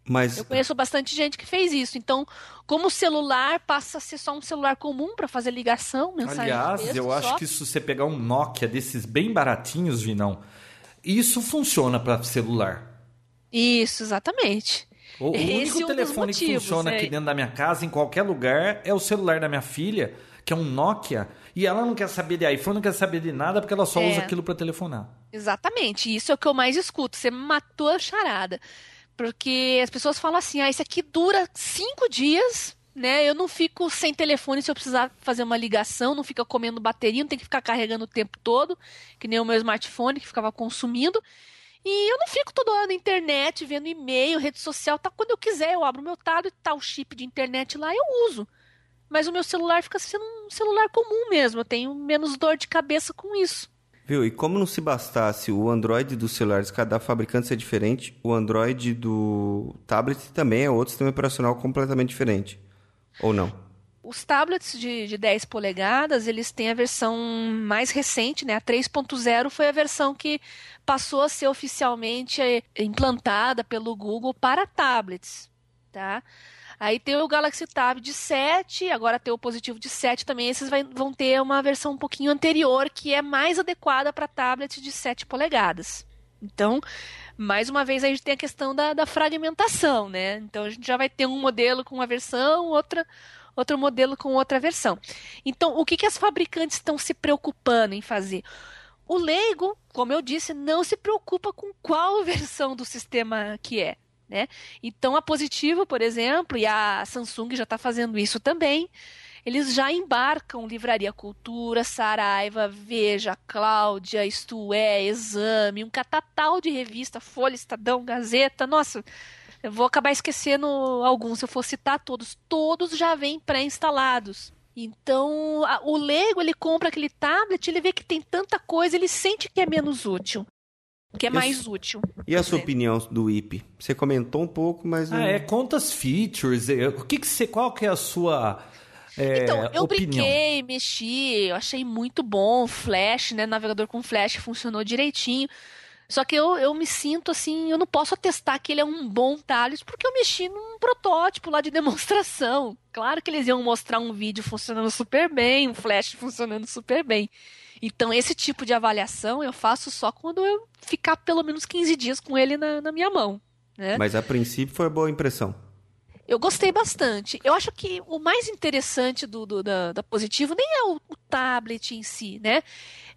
S2: Mas
S3: Eu conheço bastante gente que fez isso. Então, como o celular passa a ser só um celular comum para fazer ligação, mensagem
S1: Aliás,
S3: texto
S1: eu acho
S3: só.
S1: que se você pegar um Nokia desses bem baratinhos, Vinão, isso funciona para celular.
S3: Isso, exatamente.
S1: O, o único
S3: é um
S1: telefone que funciona
S3: é.
S1: aqui dentro da minha casa, em qualquer lugar, é o celular da minha filha, que é um Nokia, e ela não quer saber de iPhone, não quer saber de nada, porque ela só
S3: É.
S1: usa aquilo para telefonar.
S3: Exatamente. Isso é o que eu mais escuto. Você matou a charada. Porque as pessoas falam assim: ah, isso aqui dura cinco dias, né? Eu não fico sem telefone se eu precisar fazer uma ligação, não fica comendo bateria, não tem que ficar carregando o tempo todo, que nem o meu smartphone que ficava consumindo. E eu não fico toda hora na internet, vendo e-mail, rede social, tá? Quando eu quiser, eu abro meu tablet, tá o chip de internet lá, eu uso. Mas o meu celular fica sendo um celular comum mesmo. Eu tenho menos dor de cabeça com isso.
S2: Viu? E como não se bastasse o Android dos celulares, cada fabricante ser diferente, o Android do tablet também é outro sistema operacional completamente diferente. Ou não?
S3: Os tablets de, de 10 polegadas, eles têm a versão mais recente, né? A 3.0 foi a versão que passou a ser oficialmente eh, implantada pelo Google para tablets, tá? Aí tem o Galaxy Tab de 7, agora tem o positivo de 7 também. Esses vai- vão ter uma versão um pouquinho anterior, que é mais adequada para tablets de 7 polegadas. Então, mais uma vez, a gente tem a questão da, da fragmentação, né? Então, a gente já vai ter um modelo com uma versão, outra, outro modelo com outra versão. Então, o que, que as fabricantes estão se preocupando em fazer? O leigo, como eu disse, não se preocupa com qual versão do sistema que é. Né? Então, a Positivo, por exemplo, e a Samsung já está fazendo isso também, eles já embarcam Livraria Cultura, Saraiva, Veja, Cláudia, Isto É, Exame, um catatal de revista, Folha, Estadão, Gazeta. Nossa, eu vou acabar esquecendo alguns, se eu for citar todos. Todos já vêm pré-instalados. Então, a- o leigo, ele compra aquele tablet, ele vê que tem tanta coisa, ele sente que é menos útil. Que é mais útil.
S2: E a sua opinião do IP? Você comentou um pouco, mas não...
S1: Ah, é quantas features? é, O que que você, qual que é a sua é,
S3: Então, eu
S1: opinião?
S3: brinquei, mexi, eu achei muito bom. o Flash, né? Navegador com Flash funcionou direitinho. Só que eu, eu me sinto assim, eu não posso atestar que ele é um bom tablet, porque eu mexi num protótipo lá de demonstração. Claro que eles iam mostrar um vídeo funcionando super bem, um flash funcionando super bem. Então, esse tipo de avaliação eu faço só quando eu ficar pelo menos 15 dias com ele na, na minha mão. Né?
S2: Mas a princípio foi boa impressão.
S3: Eu gostei bastante. Eu acho que o mais interessante do, do- da, da Positivo nem é o, o tablet em si, né?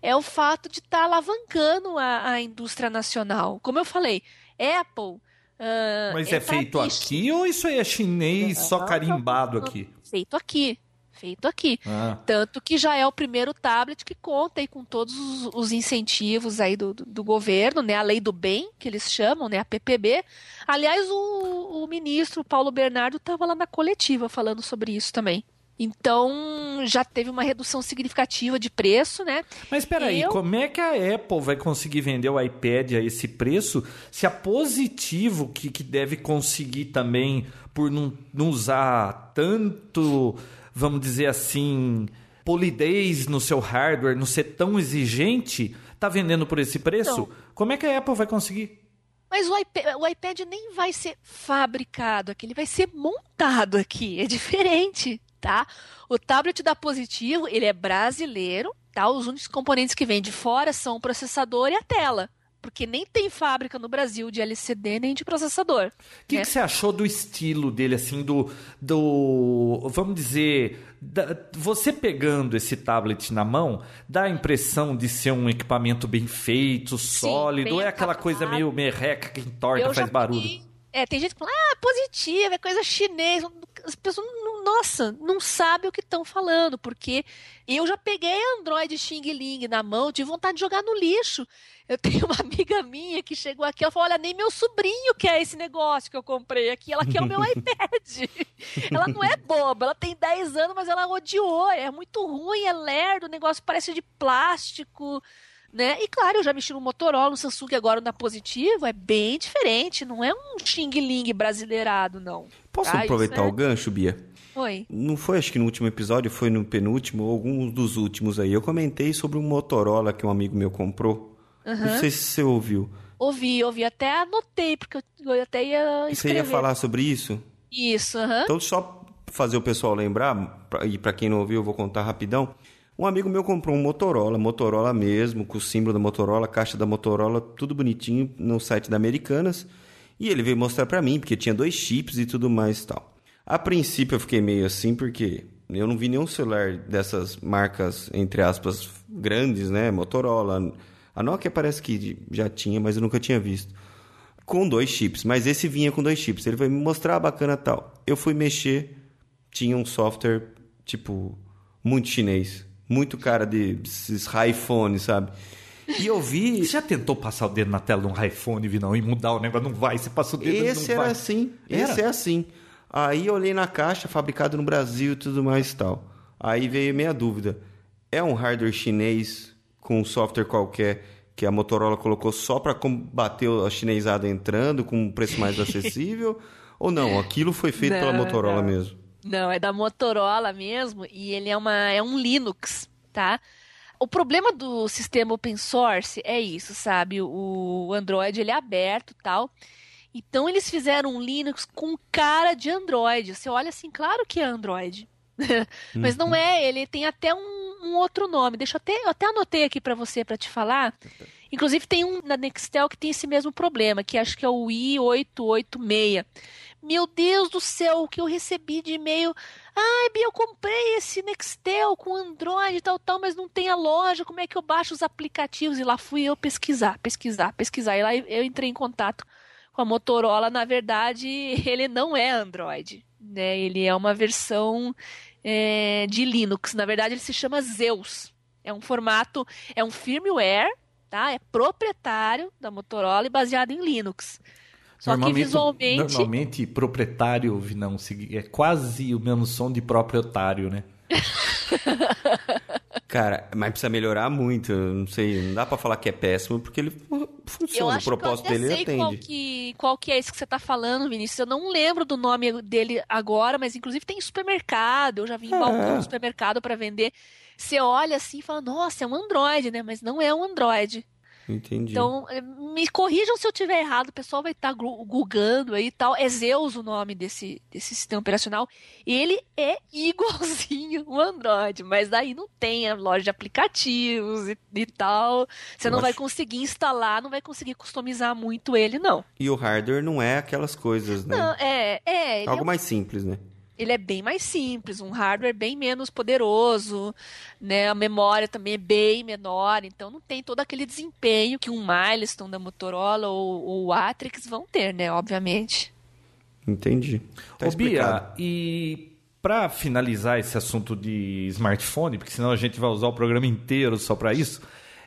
S3: É o fato de estar alavancando a, a indústria nacional. Como eu falei, Apple. ah,
S1: Mas é
S3: entra
S1: feito aqui ou isso aí é chinês só carimbado aqui?
S3: Feito aqui. Feito aqui.
S1: Ah.
S3: Tanto que já é o primeiro tablet que conta aí com todos os, os incentivos aí do, do, do governo, né? A lei do bem, que eles chamam, né? A PPB. Aliás, o, o ministro Paulo Bernardo estava lá na coletiva falando sobre isso também. Então, já teve uma redução significativa de preço, né?
S1: Mas peraí,
S3: Eu-
S1: como é que a Apple vai conseguir vender o iPad a esse preço se a Positivo, que, que deve conseguir também por não, não usar tanto, vamos dizer assim, polidez no seu hardware, não ser tão exigente, tá vendendo por esse preço?
S3: Então.
S1: Como é que a Apple vai conseguir?
S3: Mas o iPad, o iPad nem vai ser fabricado aqui, ele vai ser montado aqui. É diferente, tá? O tablet da Positivo, ele é brasileiro, tá? Os únicos componentes que vêm de fora são o processador e a tela. Porque nem tem fábrica no Brasil de LCD nem de processador.
S1: O que,
S3: né?
S1: que você achou do estilo dele, assim, do. do vamos dizer. da- você pegando esse tablet na mão, dá a impressão de ser um equipamento bem feito, sólido,
S3: bem
S1: ou é aquela
S3: acabado.
S1: coisa meio merreca que entorta,
S3: Eu
S1: faz barulho?
S3: É, tem gente que fala, ah, positivo, é coisa chinesa. As pessoas não, nossa, não sabe o que estão falando, porque eu já peguei Android Xing Ling na mão, tive vontade de jogar no lixo. Eu tenho uma amiga minha que chegou aqui, ela falou: Olha, nem meu sobrinho quer esse negócio que eu comprei aqui, ela quer o meu iPad. ela não é boba, ela tem 10 anos, mas ela odiou, é muito ruim, é lerdo, o negócio parece de plástico. Né? E claro, eu já mexi no Motorola, no Samsung agora na Positivo, é bem diferente, não é um Xing Ling brasileirado, não.
S2: Posso tá? aproveitar é... o gancho, Bia?
S3: Oi.
S2: Não foi, acho que no último episódio, foi no penúltimo, ou algum dos últimos aí. Eu comentei sobre um Motorola que um amigo meu comprou. Uhum. Não sei se você ouviu.
S3: Ouvi, ouvi. Até anotei, porque eu até ia escrever.
S2: Você ia falar sobre isso?
S3: Isso, aham. Uhum.
S2: Então, só fazer o pessoal lembrar, e para quem não ouviu, eu vou contar rapidão. Um amigo meu comprou um Motorola, Motorola mesmo, com o símbolo da Motorola, caixa da Motorola, tudo bonitinho no site da Americanas. E ele veio mostrar para mim, porque tinha dois chips e tudo mais e tal. A princípio eu fiquei meio assim, porque eu não vi nenhum celular dessas marcas, entre aspas, grandes, né? Motorola. A Nokia parece que já tinha, mas eu nunca tinha visto. Com dois chips, mas esse vinha com dois chips. Ele foi me mostrar bacana tal. Eu fui mexer, tinha um software, tipo, muito chinês muito cara de esses iPhone, sabe? E eu vi.
S1: Você já tentou passar o dedo na tela de um iPhone, Vinão, e mudar o negócio? Não vai, você passa o dedo
S2: Esse
S1: não
S2: era
S1: vai.
S2: assim. Era? Esse é assim. Aí eu olhei na caixa, fabricado no Brasil e tudo mais e tal. Aí veio minha dúvida. É um hardware chinês com um software qualquer que a Motorola colocou só para combater a chinesada entrando com um preço mais acessível? ou não? Aquilo foi feito não, pela Motorola não. mesmo?
S3: Não, é da Motorola mesmo e ele é, uma, é um Linux, tá? O problema do sistema open source é isso, sabe? O Android ele é aberto tal. Então eles fizeram um Linux com cara de Android. Você olha assim, claro que é Android. Mas não uhum. é, ele tem até um, um outro nome. Deixa eu até, eu até anotei aqui para você para te falar. Inclusive tem um na Nextel que tem esse mesmo problema, que acho que é o i886. Meu Deus do céu, o que eu recebi de e-mail. Ai, Bia, eu comprei esse Nextel com Android e tal, tal, mas não tem a loja. Como é que eu baixo os aplicativos? E lá fui eu pesquisar, pesquisar, pesquisar. E lá eu entrei em contato com a Motorola. Na verdade, ele não é Android, né? Ele é uma versão é, de Linux. Na verdade, ele se chama Zeus. É um formato, é um firmware, tá? É proprietário da Motorola e baseado em Linux. Só que visualmente.
S1: Normalmente, proprietário não, é quase o mesmo som de proprietário, né?
S2: Cara, mas precisa melhorar muito. Não sei, não dá para falar que é péssimo, porque ele funciona. o propósito dele
S3: sei
S2: atende.
S3: Qual que, qual que é isso que você tá falando, Vinícius? Eu não lembro do nome dele agora, mas inclusive tem supermercado. Eu já vi em é. balcão supermercado para vender. Você olha assim e fala, nossa, é um Android, né? Mas não é um Android.
S2: Entendi.
S3: Então, eh, me corrijam se eu tiver errado, o pessoal vai estar tá googando aí e tal. É Zeus o nome desse, desse sistema operacional. Ele é igualzinho o Android, mas daí não tem a loja de aplicativos e, e tal. Você eu não acho... vai conseguir instalar, não vai conseguir customizar muito ele, não.
S2: E o hardware não é aquelas coisas, né?
S3: Não, é. é
S2: Algo
S3: é...
S2: mais simples, né?
S3: Ele é bem mais simples, um hardware bem menos poderoso, né? A memória também é bem menor, então não tem todo aquele desempenho que um Milestone da Motorola ou, o Atrix vão ter, né? Obviamente.
S2: Entendi.
S1: Tá Ô, Bia, e para finalizar esse assunto de smartphone, porque senão a gente vai usar o programa inteiro só para isso,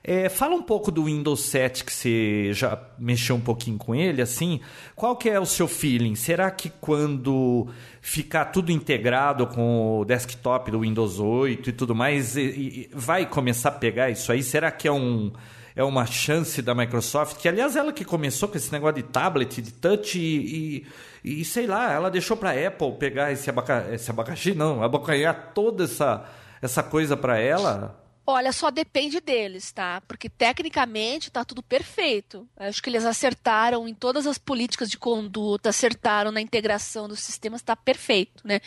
S1: é, fala um pouco do Windows 7 que você já mexeu um pouquinho com ele, assim. Qual que é o seu feeling? Será que quando ficar tudo integrado com o desktop do Windows 8 e tudo mais, e, e vai começar a pegar isso aí? Será que é um é uma chance da Microsoft, que aliás ela que começou com esse negócio de tablet, de touch e, e, e sei lá, ela deixou para Apple pegar esse, abaca, esse abacaxi, não, abocanhar toda essa, essa coisa para ela.
S3: Olha, só depende deles, tá? Porque tecnicamente está tudo perfeito. Acho que eles acertaram em todas as políticas de conduta, acertaram na integração dos sistemas, está perfeito, né?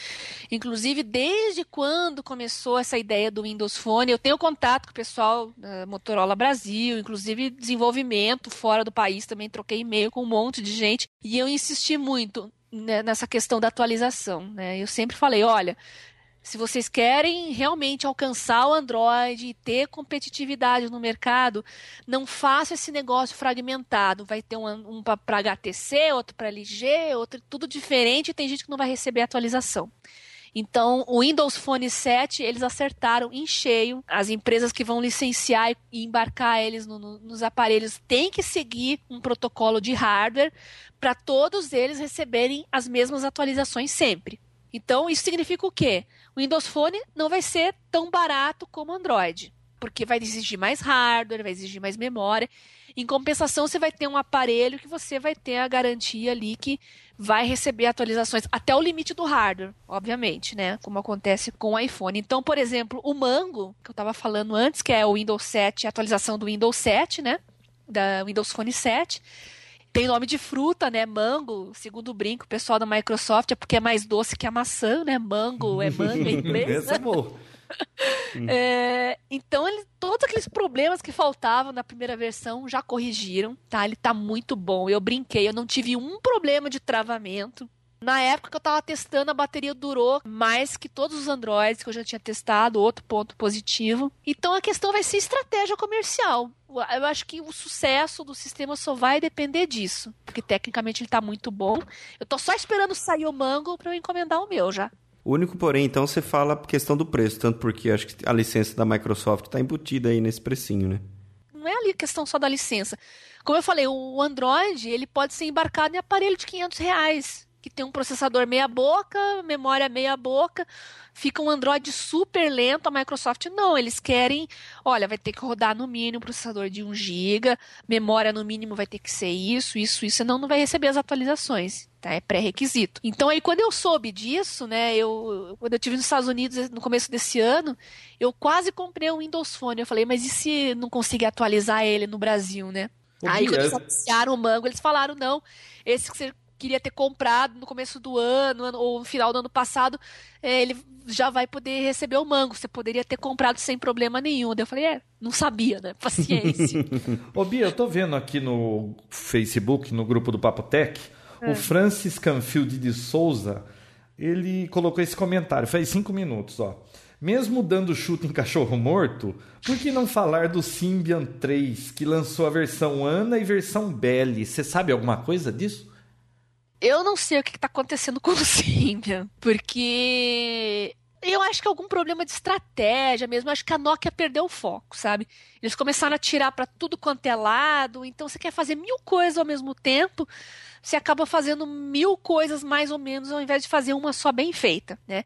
S3: Inclusive, desde quando começou essa ideia do Windows Phone, eu tenho contato com o pessoal da Motorola Brasil, inclusive desenvolvimento fora do país, também troquei e-mail com um monte de gente, e eu insisti muito né, nessa questão da atualização, né? Eu sempre falei, olha, se vocês querem realmente alcançar o Android e ter competitividade no mercado, não faça esse negócio fragmentado. Vai ter um, um para HTC, outro para LG, outro tudo diferente e tem gente que não vai receber atualização. Então, o Windows Phone 7, eles acertaram em cheio. As empresas que vão licenciar e embarcar eles no, no, nos aparelhos têm que seguir um protocolo de hardware para todos eles receberem as mesmas atualizações sempre. Então, isso significa o quê? O Windows Phone não vai ser tão barato como o Android, porque vai exigir mais hardware, vai exigir mais memória. Em compensação, você vai ter um aparelho que você vai ter a garantia ali que vai receber atualizações até o limite do hardware, obviamente, né? Como acontece com o iPhone. Então, por exemplo, o Mango, que eu estava falando antes, que é o Windows 7, a atualização do Windows 7, né? Da Windows Phone 7 tem nome de fruta, né? Mango, segundo o brinco, o pessoal da Microsoft é porque é mais doce que a maçã, né? Mango é mango em inglês.
S1: Essa é
S3: é, então, ele, todos aqueles problemas que faltavam na primeira versão já corrigiram, tá? Ele tá muito bom. Eu brinquei, eu não tive um problema de travamento. Na época que eu estava testando, a bateria durou mais que todos os Androids que eu já tinha testado, outro ponto positivo. Então a questão vai ser estratégia comercial. Eu acho que o sucesso do sistema só vai depender disso, porque tecnicamente ele está muito bom. Eu estou só esperando sair o Mango para eu encomendar o meu já.
S2: O único, porém, então, você fala a questão do preço, tanto porque acho que a licença da Microsoft está embutida aí nesse precinho, né?
S3: Não é ali questão só da licença. Como eu falei, o Android ele pode ser embarcado em aparelho de 500 reais que tem um processador meia boca, memória meia boca, fica um Android super lento. A Microsoft não, eles querem, olha, vai ter que rodar no mínimo um processador de 1 GB, memória no mínimo vai ter que ser isso, isso, isso, senão não vai receber as atualizações. Tá? É pré-requisito. Então aí quando eu soube disso, né, eu quando eu tive nos Estados Unidos no começo desse ano, eu quase comprei um Windows Phone. Eu falei, mas e se não conseguir atualizar ele no Brasil, né? Aí quando eles anunciaram o Mango, eles falaram, não, esse que você queria ter comprado no começo do ano ou no final do ano passado, é, ele já vai poder receber o mango. Você poderia ter comprado sem problema nenhum. Daí eu falei, é, não sabia, né? Paciência.
S1: Ô Bia, eu tô vendo aqui no Facebook, no grupo do Papotec, é. o Francis Canfield de Souza, ele colocou esse comentário, faz cinco minutos, ó. Mesmo dando chute em cachorro morto, por que não falar do Symbian 3, que lançou a versão Ana e versão Belly? Você sabe alguma coisa disso?
S3: Eu não sei o que está acontecendo com o Symbian, porque eu acho que é algum problema de estratégia mesmo. Eu acho que a Nokia perdeu o foco, sabe? Eles começaram a tirar para tudo quanto é lado. Então você quer fazer mil coisas ao mesmo tempo, você acaba fazendo mil coisas mais ou menos ao invés de fazer uma só bem feita, né?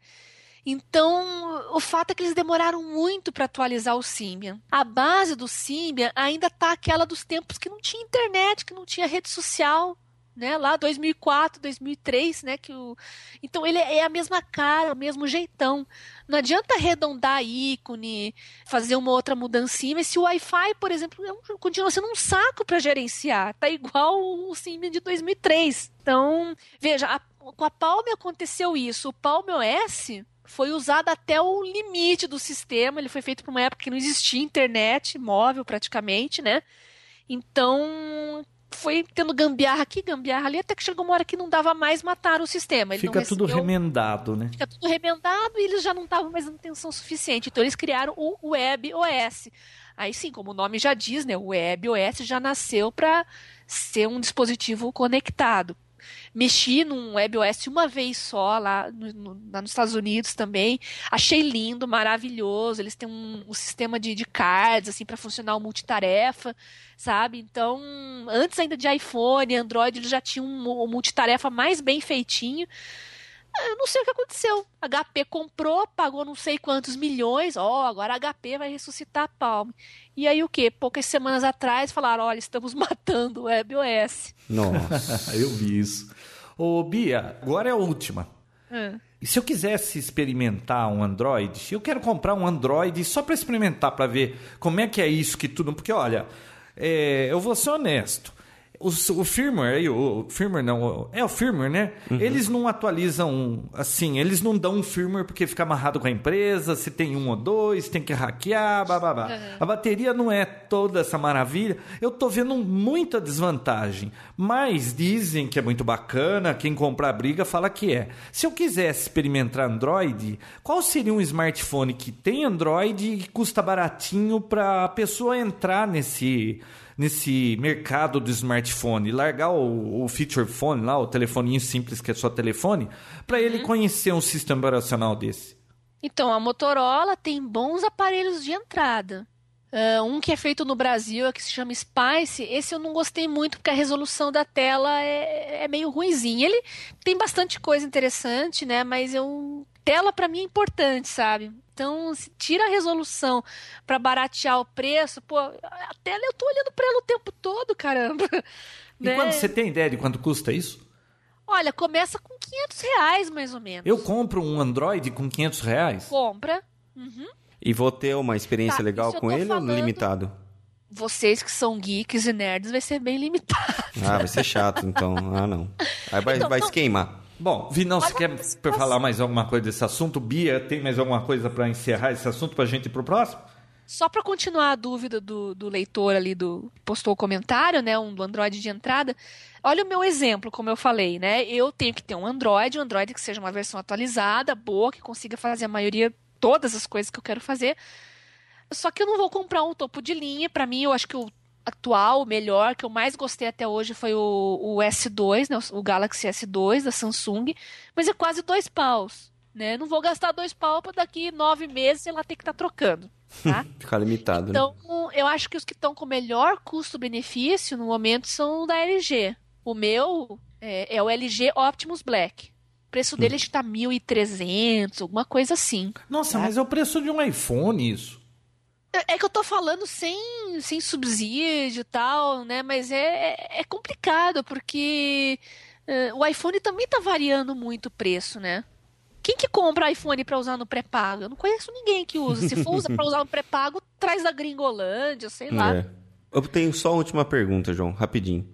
S3: Então, o fato é que eles demoraram muito para atualizar o Symbian. A base do Symbian ainda tá aquela dos tempos que não tinha internet, que não tinha rede social, né? Lá 2004, 2003, né? Que o... Então ele é a mesma cara, o mesmo jeitão. Não adianta arredondar ícone, fazer uma outra mudancinha, mas se o Wi-Fi, por exemplo, é um, continua sendo um saco para gerenciar, tá igual o Symbian de 2003. Então, veja, a, com a Palm aconteceu isso. O Palm OS foi usado até o limite do sistema. Ele foi feito para uma época que não existia internet móvel praticamente, né? Então, foi tendo gambiarra aqui, gambiarra ali, até que chegou uma hora que não dava mais matar o sistema.
S1: Ele Fica tudo remendado, né?
S3: Fica tudo remendado e eles já não estavam mais dando atenção suficiente. Então eles criaram o Web OS. Aí sim, como o nome já diz, né, o Web OS já nasceu para ser um dispositivo conectado. Mexi num WebOS uma vez só, lá, no, no, lá nos Estados Unidos também. Achei lindo, maravilhoso. Eles têm um, um sistema de, de cards, assim, para funcionar o multitarefa, sabe? Então, antes ainda de iPhone, Android, eles já tinham um, um multitarefa mais bem feitinho. Eu não sei o que aconteceu. HP comprou, pagou não sei quantos milhões. Ó, oh, agora a HP vai ressuscitar a Palm. E aí o que? Poucas semanas atrás falaram: olha, estamos matando o WebOS.
S1: Nossa, eu vi isso. Ô, Bia, agora é a última. É. E se eu quisesse experimentar um Android, eu quero comprar um Android só para experimentar, para ver como é que é isso que tudo. Porque, olha, é, eu vou ser honesto o, o firmware, o, o firmware não, é o firmware, né? Uhum. Eles não atualizam assim, eles não dão um firmware porque fica amarrado com a empresa, se tem um ou dois, tem que hackear, babá. Uhum. A bateria não é toda essa maravilha. Eu tô vendo muita desvantagem, mas dizem que é muito bacana, quem comprar a briga fala que é. Se eu quisesse experimentar Android, qual seria um smartphone que tem Android e custa baratinho para a pessoa entrar nesse nesse mercado do smartphone, largar o, o feature phone lá, o telefoninho simples que é só telefone, para ele conhecer um sistema operacional desse?
S3: Então, a Motorola tem bons aparelhos de entrada. Uh, um que é feito no Brasil, é que se chama Spice. Esse eu não gostei muito porque a resolução da tela é, é meio ruimzinha. Ele tem bastante coisa interessante, né? Mas eu tela para mim é importante, sabe? Então, se tira a resolução para baratear o preço, pô, a tela eu tô olhando para ela o tempo todo, caramba.
S1: E né? quando você tem ideia de quanto custa isso?
S3: Olha, começa com 500 reais mais ou menos.
S1: Eu compro um Android com 500 reais?
S3: Compra. Uhum.
S2: E vou ter uma experiência tá, legal com ele falando... ou limitado?
S3: Vocês que são geeks e nerds vai ser bem limitado.
S2: Ah, vai ser chato, então. Ah, não. Aí vai, então, vai se queimar.
S1: Bom, Vinão, você quer mas... falar mais alguma coisa desse assunto? Bia, tem mais alguma coisa para encerrar esse assunto para a gente ir pro próximo?
S3: Só para continuar a dúvida do, do leitor ali do postou o comentário, né, um do Android de entrada. Olha o meu exemplo, como eu falei, né? Eu tenho que ter um Android, um Android que seja uma versão atualizada, boa, que consiga fazer a maioria todas as coisas que eu quero fazer. Só que eu não vou comprar um topo de linha. Para mim, eu acho que o atual, o melhor, que eu mais gostei até hoje foi o, o S2, né, o Galaxy S2 da Samsung. Mas é quase dois paus. Né? Não vou gastar dois pau para daqui nove meses ela ter que estar tá trocando. Tá?
S2: Ficar limitado.
S3: Né? Então, né? eu acho que os que estão com melhor custo-benefício no momento são da LG. O meu é, é o LG Optimus Black. O preço dele hum. está 1.300, alguma coisa assim.
S1: Nossa, tá? mas é o preço de um iPhone isso.
S3: É, que eu tô falando sem, sem subsídio e tal, né? Mas é, é, é complicado, porque uh, o iPhone também tá variando muito o preço, né? Quem que compra iPhone para usar no pré-pago? Eu não conheço ninguém que usa. Se for para usar no pré-pago, traz da Gringolândia, sei lá. É.
S2: Eu tenho só uma última pergunta, João, rapidinho.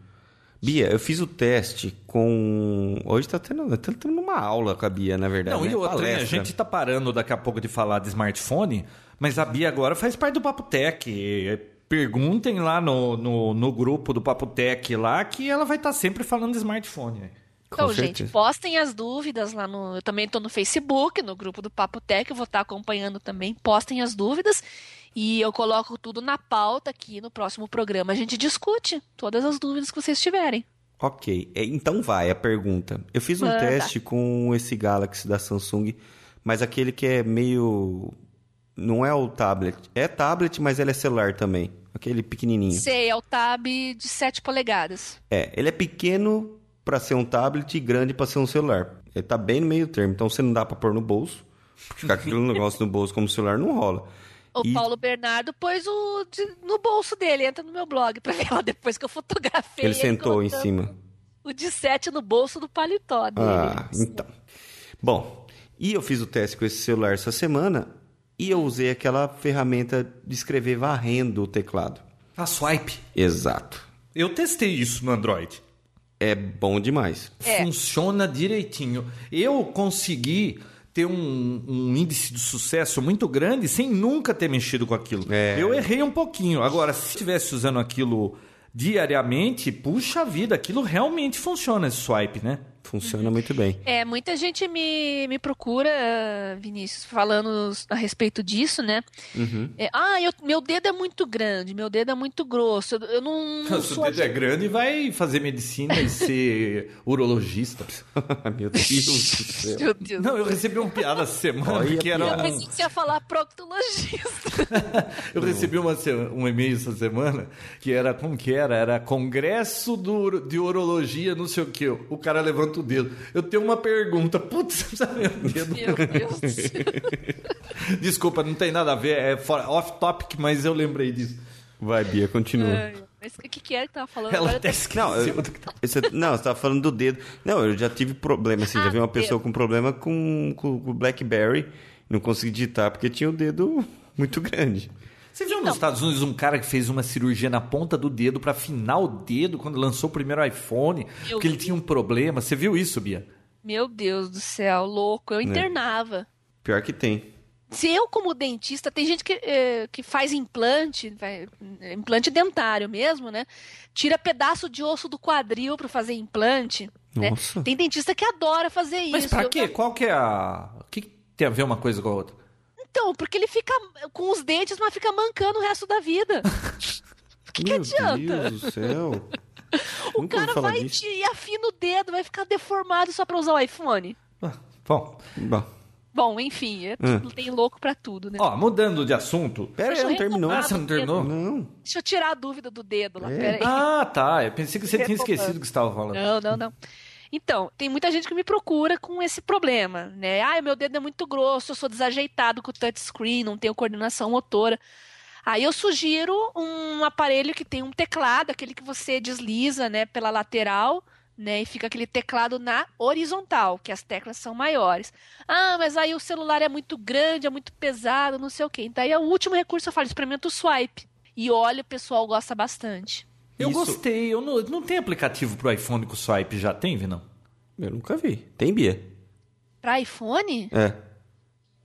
S2: Bia, eu fiz o teste com. Hoje tá tendo, tá tendo uma aula com a Bia, na verdade.
S1: Não,
S2: né?
S1: e outra, a gente tá parando daqui a pouco de falar de smartphone, mas a Bia agora faz parte do Papo Tech. Perguntem lá no, no, no grupo do Papo Tech lá que ela vai estar tá sempre falando de smartphone.
S3: Então, gente, postem as dúvidas lá no. Eu também estou no Facebook, no grupo do Papo Tech, eu vou estar tá acompanhando também. Postem as dúvidas. E eu coloco tudo na pauta aqui no próximo programa. A gente discute todas as dúvidas que vocês tiverem.
S2: Ok, é, então vai a pergunta. Eu fiz um teste com esse Galaxy da Samsung, mas aquele que é meio. Não é o tablet. É tablet, mas ele é celular também. Aquele pequenininho.
S3: Sei, é o Tab de 7 polegadas.
S2: É, ele é pequeno para ser um tablet e grande para ser um celular. Ele tá bem no meio termo, então você não dá para pôr no bolso. Ficar aquele negócio no bolso como celular não rola.
S3: O e... Paulo Bernardo pôs o de, no bolso dele, entra no meu blog pra ver lá depois que eu fotografei.
S2: Ele, ele sentou em cima.
S3: O de 7 no bolso do paletó dele.
S2: Ah, então. Bom, e eu fiz o teste com esse celular essa semana e eu usei aquela ferramenta de escrever varrendo o teclado.
S1: A swipe.
S2: Exato.
S1: Eu testei isso no Android.
S2: É bom demais.
S1: É. Funciona direitinho. Eu consegui ter um, um, índice de sucesso muito grande sem nunca ter mexido com aquilo. É. Eu errei um pouquinho. Agora, se estivesse usando aquilo diariamente, puxa vida, aquilo realmente funciona esse swipe, né?
S2: Funciona muito bem.
S3: É, muita gente me, me procura, Vinícius, falando a respeito disso, né? Uhum. É, ah, eu, meu dedo é muito grande, meu dedo é muito grosso. Eu, eu não.
S1: não Se o dedo é grande, e vai fazer medicina e ser urologista.
S2: meu Deus do céu. Meu Deus
S1: não, eu recebi uma piada essa semana Olha que era.
S3: Eu pensei que você ia falar proctologista.
S1: eu recebi uma, um e-mail essa semana que era como que era? Era Congresso do, de Urologia, não sei o que. O cara levanta o dedo. Eu tenho uma pergunta. Putz, você sabe meu dedo? Meu Deus do céu. Desculpa, não tem nada a ver. É off-topic, mas eu lembrei disso.
S2: Vai, Bia, continua.
S3: É, mas o que, que era que tava falando?
S1: Ela até
S2: Não, eu, você, não, você tava falando do dedo. Não, eu já tive problema, assim. Ah, já vi uma pessoa com problema com, com o BlackBerry. Não consegui digitar porque tinha o dedo muito grande.
S1: Você viu nos Estados Unidos um cara que fez uma cirurgia na ponta do dedo para afinar o dedo quando lançou o primeiro iPhone, porque ele tinha um problema. Você viu isso, Bia?
S3: Meu Deus do céu, louco. Eu né? internava. É.
S2: Pior que tem.
S3: Se eu, como dentista, tem gente que, eh, que faz implante, implante dentário mesmo, né? Tira pedaço de osso do quadril para fazer implante. Né? Tem dentista que adora fazer
S1: Mas
S3: isso.
S1: Mas pra quê? Eu... Qual que é a. O que tem a ver uma coisa com a outra?
S3: Então, porque ele fica com os dentes, mas fica mancando o resto da vida. que, que
S2: Meu
S3: adianta?
S2: Deus do céu.
S3: O
S2: Nunca
S3: cara vai
S2: disso.
S3: te afina o dedo, vai ficar deformado só pra usar o iPhone.
S1: Ah, Bom,
S2: Bom,
S3: Bom, enfim, é
S2: Hum.
S3: tudo- tem louco pra tudo, né?
S1: ó, mudando de assunto.
S2: pera aí, não terminou.
S1: Ah, você não terminou?
S2: Não.
S3: Deixa eu tirar a dúvida do dedo lá,
S2: É.
S3: peraí.
S1: Ah, tá. Eu pensei que você tinha esquecido o que você estava falando.
S3: Não, não, não. Então, tem muita gente que me procura com esse problema, né? Ah, meu dedo é muito grosso, eu sou desajeitado com o touchscreen, não tenho coordenação motora. Aí eu sugiro um aparelho que tem um teclado, aquele que você desliza, né, pela lateral, né, e fica aquele teclado na horizontal, que as teclas são maiores. Ah, mas aí o celular é muito grande, é muito pesado, não sei o quê. Então aí é o último recurso, eu falo, experimenta o swipe. E olha, o pessoal gosta bastante.
S1: Eu
S2: Isso-
S1: gostei. Eu não, não tem aplicativo pro iPhone com swipe, já tem, Vinão?
S2: Eu nunca vi. Tem, Bia?
S3: Pra iPhone?
S2: É.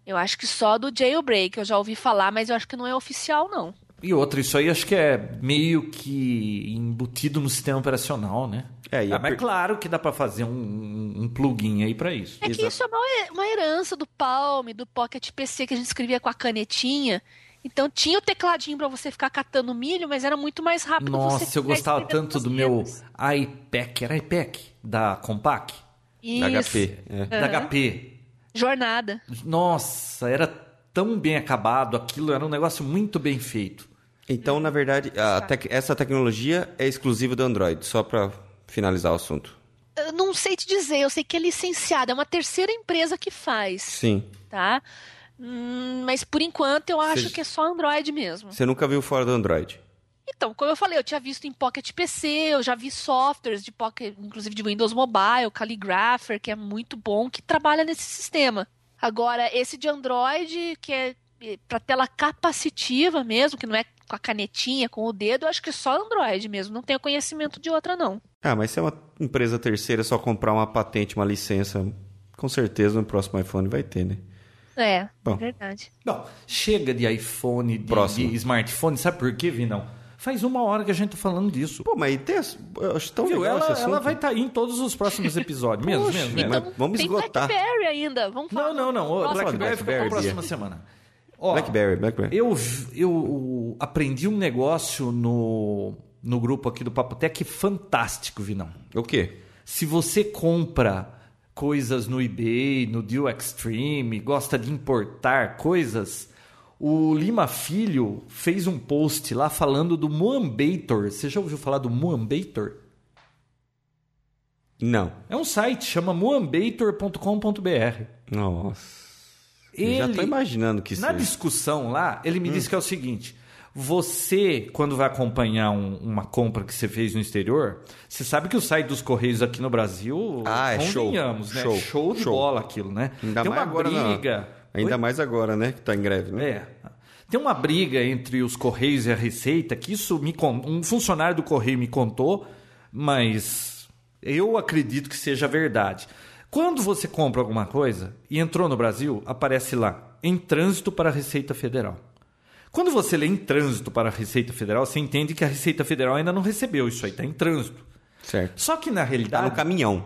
S3: Eu acho que só do jailbreak, eu já ouvi falar, mas eu acho que não é oficial, não.
S1: E outra, isso aí acho que é meio que embutido no sistema operacional, né?
S2: É, e
S1: ah, mas
S2: per-
S1: claro que dá pra fazer um, um plugin aí pra isso.
S3: É que
S2: Exato.
S3: isso é uma, uma herança do Palm, do Pocket PC, que a gente escrevia com a canetinha. Então tinha o tecladinho pra você ficar catando milho, mas era muito mais rápido você
S1: Nossa, eu gostava tanto do meu
S3: dedos.
S1: iPac. Era iPac? Da Compaq?
S3: Isso.
S2: Da HP. É.
S1: Da
S3: Aham.
S1: HP.
S3: Jornada.
S1: Nossa, era tão bem acabado aquilo, era um negócio muito bem feito.
S2: Então, na verdade, a tec- essa tecnologia é exclusiva do Android, só pra finalizar o assunto.
S3: Eu não sei te dizer, eu sei que é licenciada, é uma terceira empresa que faz,
S2: Sim.
S3: tá? Hum, mas por enquanto eu acho
S2: Seja-
S3: que é só Android mesmo.
S2: Você nunca viu fora do Android?
S3: Então, como eu falei, eu tinha visto em Pocket PC, eu já vi softwares de Pocket, inclusive de Windows Mobile, Calligrapher, que é muito bom, que trabalha nesse sistema. Agora, esse de Android, que é para tela capacitiva mesmo, que não é com a canetinha, com o dedo, eu acho que é só Android mesmo, não tenho conhecimento de outra não.
S2: Ah, mas se é uma empresa terceira, é só comprar uma patente, uma licença, com certeza no próximo iPhone vai ter, né?
S3: É,
S2: Bom.
S3: é verdade.
S1: Bom, chega de iPhone, de,
S2: Próximo.
S1: de smartphone, sabe por quê, Vinão? Faz uma hora que a gente tá falando disso.
S2: Pô, mas tem, eu acho tão
S1: Viu?
S2: legal
S1: Ela, ela vai estar em todos os próximos episódios, mesmo,
S2: Poxa,
S1: mesmo, mesmo.
S2: mas vamos
S3: tem
S2: esgotar.
S3: BlackBerry ainda, vamos falar.
S1: Não, não, não. O
S3: Próximo.
S1: BlackBerry fica pra
S2: BlackBerry,
S1: próxima semana. Ó,
S2: Blackberry, Blackberry.
S1: Eu, eu aprendi um negócio no, no grupo aqui do Papotec fantástico, Vinão.
S2: O quê?
S1: Se você compra coisas no eBay, no Deal Extreme, gosta de importar coisas, o Lima Filho fez um post lá falando do Moambator. Você já ouviu falar do Moambator?
S2: Não.
S1: É um site, chama moambator.com.br.
S2: Nossa. Eu já tô
S1: Ele-
S2: imaginando que
S1: Na
S2: seja.
S1: discussão lá, ele
S2: Hum.
S1: me disse que é o seguinte: você, quando vai acompanhar um- uma compra que você fez no exterior, você sabe que o site dos Correios aqui no Brasil,
S2: Ah, é show.
S1: né?
S2: Show.
S1: Show de
S2: Show.
S1: bola aquilo, né?
S2: Ainda
S1: Tem
S2: mais
S1: uma
S2: agora não.
S1: briga.
S2: Ainda
S1: Oi?
S2: mais agora, né? Que tá em greve, né?
S1: É. Tem uma briga entre os Correios e a Receita, que isso me con- um funcionário do Correio me contou, mas eu acredito que seja verdade. Quando você compra alguma coisa e entrou no Brasil, aparece lá, em trânsito para a Receita Federal. Quando você lê em trânsito para a Receita Federal, você entende que a Receita Federal ainda não recebeu isso aí, está em trânsito.
S2: Certo.
S1: Só que na realidade
S2: no caminhão.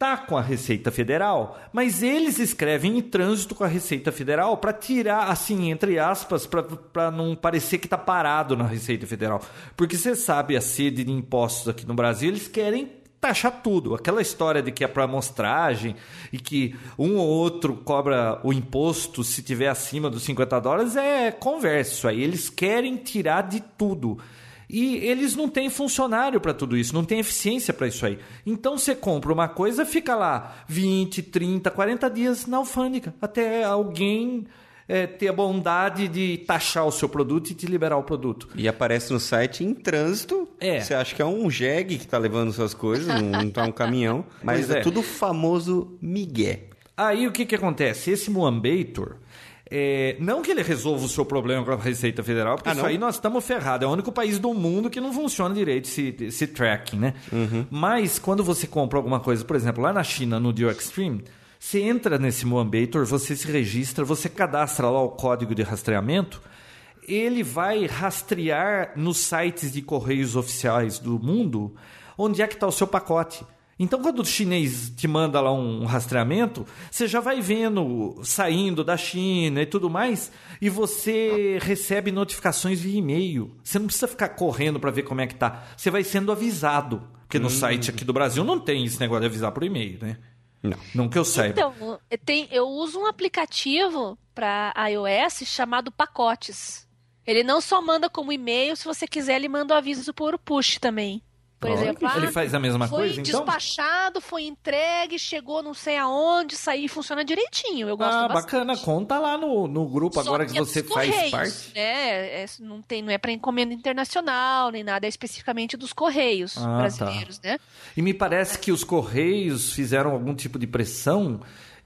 S1: tá com a Receita Federal, mas eles escrevem em trânsito com a Receita Federal para tirar, assim, entre aspas, para não parecer que tá parado na Receita Federal. Porque você sabe a sede de impostos aqui no Brasil, eles querem taxar tudo. Aquela história de que é para amostragem e que um ou outro cobra o imposto se tiver acima dos 50 dólares é converso. Aí eles querem tirar de tudo. E eles não têm funcionário para tudo isso, não tem eficiência para isso aí. Então você compra uma coisa, fica lá 20, 30, 40 dias na alfândega, até alguém é, ter a bondade de taxar o seu produto e te liberar o produto.
S2: E aparece no site em trânsito.
S1: É.
S2: Você acha que é um jegue que tá levando suas coisas, não, não tá um caminhão. Mas é.
S1: é.
S2: tudo famoso migué.
S1: Aí o que, que acontece? Esse Moambator, é, não que ele resolva o seu problema com a Receita Federal, porque
S2: Ah,
S1: isso aí nós estamos ferrados. É o único país do mundo que não funciona direito esse, esse tracking, né?
S2: Uhum.
S1: Mas quando você compra alguma coisa, por exemplo, lá na China, no Deal Extreme, você entra nesse Moambator, você se registra, você cadastra lá o código de rastreamento, ele vai rastrear nos sites de correios oficiais do mundo onde é que está o seu pacote. Então, quando o chinês te manda lá um rastreamento, você já vai vendo saindo da China e tudo mais, e você recebe notificações via e-mail. Você não precisa ficar correndo para ver como é que tá. Você vai sendo avisado. Porque no hum. site aqui do Brasil não tem esse negócio de avisar por e-mail, né?
S2: Não.
S1: Não que eu saiba.
S3: Então, tem, eu uso um aplicativo para iOS chamado Pacotes. Ele não só manda como e-mail, se você quiser, ele manda o aviso por push também. Por Olha, exemplo,
S1: ele ah, faz a mesma
S3: foi
S1: coisa,
S3: então? despachado, foi entregue, chegou não sei aonde, saiu funciona direitinho. Eu gosto ah,
S1: bastante. bacana. Conta lá no, no grupo Só agora que, que é você faz correios, parte.
S3: Né? É, não, tem, não é para encomenda internacional, nem nada, é especificamente dos Correios ah, tá. brasileiros, tá. né?
S1: E me parece que os Correios fizeram algum tipo de pressão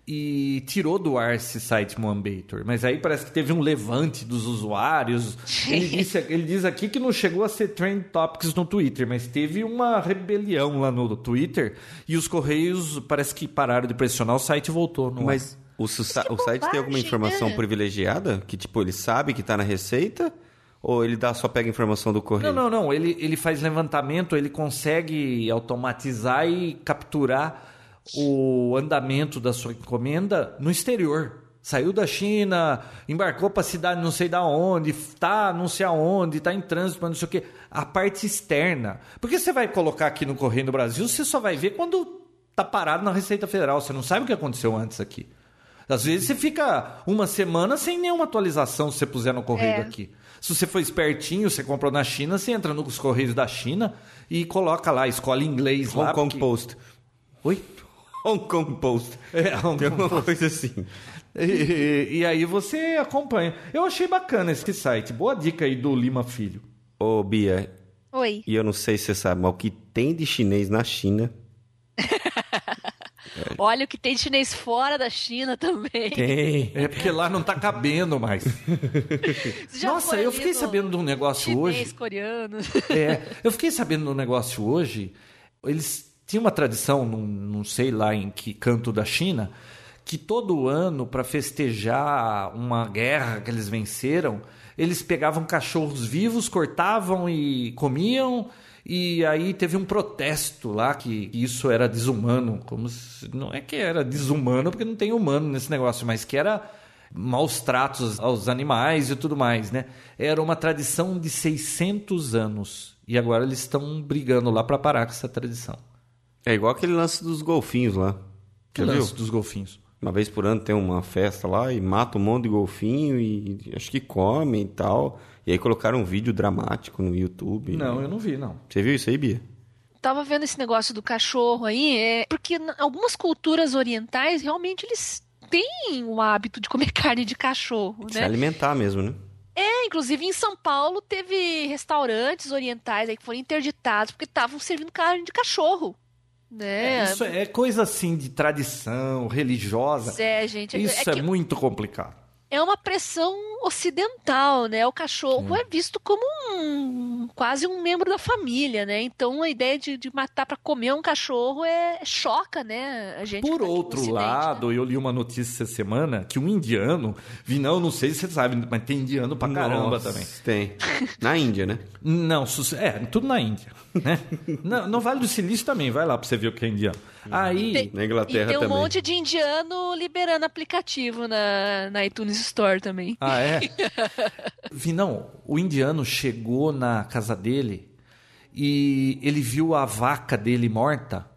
S1: e tirou do ar esse site Moambator. Mas aí parece que teve um levante dos usuários. Ele, disse, ele diz aqui que não chegou a ser trend topics no Twitter, mas teve uma rebelião lá no Twitter e os Correios parece que pararam de pressionar, o site voltou. No
S2: mas o, o site tem alguma informação né? privilegiada? Que tipo, ele sabe que está na receita? Ou ele dá, só pega informação do correio?
S1: Não, não, não. Ele, ele faz levantamento, ele consegue automatizar e capturar o andamento da sua encomenda no exterior. Saiu da China, embarcou para a cidade não sei da onde, tá não sei aonde, tá em trânsito para não sei o quê. A parte externa. Porque você vai colocar aqui no Correio do Brasil, você só vai ver quando tá parado na Receita Federal. Você não sabe o que aconteceu antes aqui. Às vezes você fica uma semana sem nenhuma atualização se você puser no correio é. aqui. Se você for espertinho, você comprou na China, você entra nos correios da China e coloca lá, escolhe inglês
S2: Hong
S1: lá.
S2: Kong porque... Post.
S1: Oi?
S2: Hong Kong Post.
S1: É, Hong
S2: Tem alguma coisa assim.
S1: E, e, aí você acompanha. Eu achei bacana esse site. Boa dica aí do Lima Filho.
S2: Ô, Bia.
S3: Oi.
S2: E eu não sei se você sabe, mas o que tem de chinês na China.
S3: é. Olha o que tem de chinês fora da China também.
S1: Tem. É porque lá não tá cabendo mais. Nossa, eu fiquei sabendo de um negócio
S3: chinês,
S1: hoje.
S3: Chinês, coreano.
S1: É, eu fiquei sabendo de um negócio hoje. Eles tinha uma tradição, não, não sei lá em que canto da China, que todo ano, para festejar uma guerra que eles venceram, eles pegavam cachorros vivos, cortavam e comiam. E aí teve um protesto lá que isso era desumano, como se, não é que era desumano porque não tem humano nesse negócio, mas que era maus tratos aos animais e tudo mais, né? Era uma tradição de 600 anos e agora eles estão brigando lá para parar com essa tradição.
S2: É igual aquele lance dos golfinhos lá.
S1: Que Já lance viu? dos golfinhos?
S2: Uma vez por ano tem uma festa lá e mata um monte de golfinho e acho que come e tal. E aí colocaram um vídeo dramático no YouTube.
S1: Não, eu não vi, não.
S2: Você viu isso aí, Bia?
S3: Tava vendo esse negócio do cachorro aí, é porque algumas culturas orientais realmente eles têm o hábito de comer carne de cachorro,
S2: Se
S3: né?
S2: alimentar mesmo, né?
S3: É, inclusive em São Paulo teve restaurantes orientais aí que foram interditados porque estavam servindo carne de cachorro. Né?
S1: É, isso é coisa assim de tradição religiosa.
S3: É, gente.
S1: Isso é, é muito complicado
S3: é uma pressão ocidental, né? O cachorro Sim. é visto como um, quase um membro da família, né? Então a ideia de, de matar para comer um cachorro é choca, né? A gente
S1: Por tá outro lado, né? eu li uma notícia essa semana que um indiano, vi não, não sei se você sabe, mas tem indiano pra caramba Nossa, também.
S2: Tem. Na Índia, né?
S1: Não, é, tudo na Índia, né? no, no Vale do Silício também, vai lá para você ver o que é indiano. Aí,
S3: tem,
S2: na Inglaterra
S3: e tem
S2: um
S3: também. monte de indiano liberando aplicativo na, na iTunes Store também.
S1: Ah, é? Vinão, o indiano chegou na casa dele e ele viu a vaca dele morta,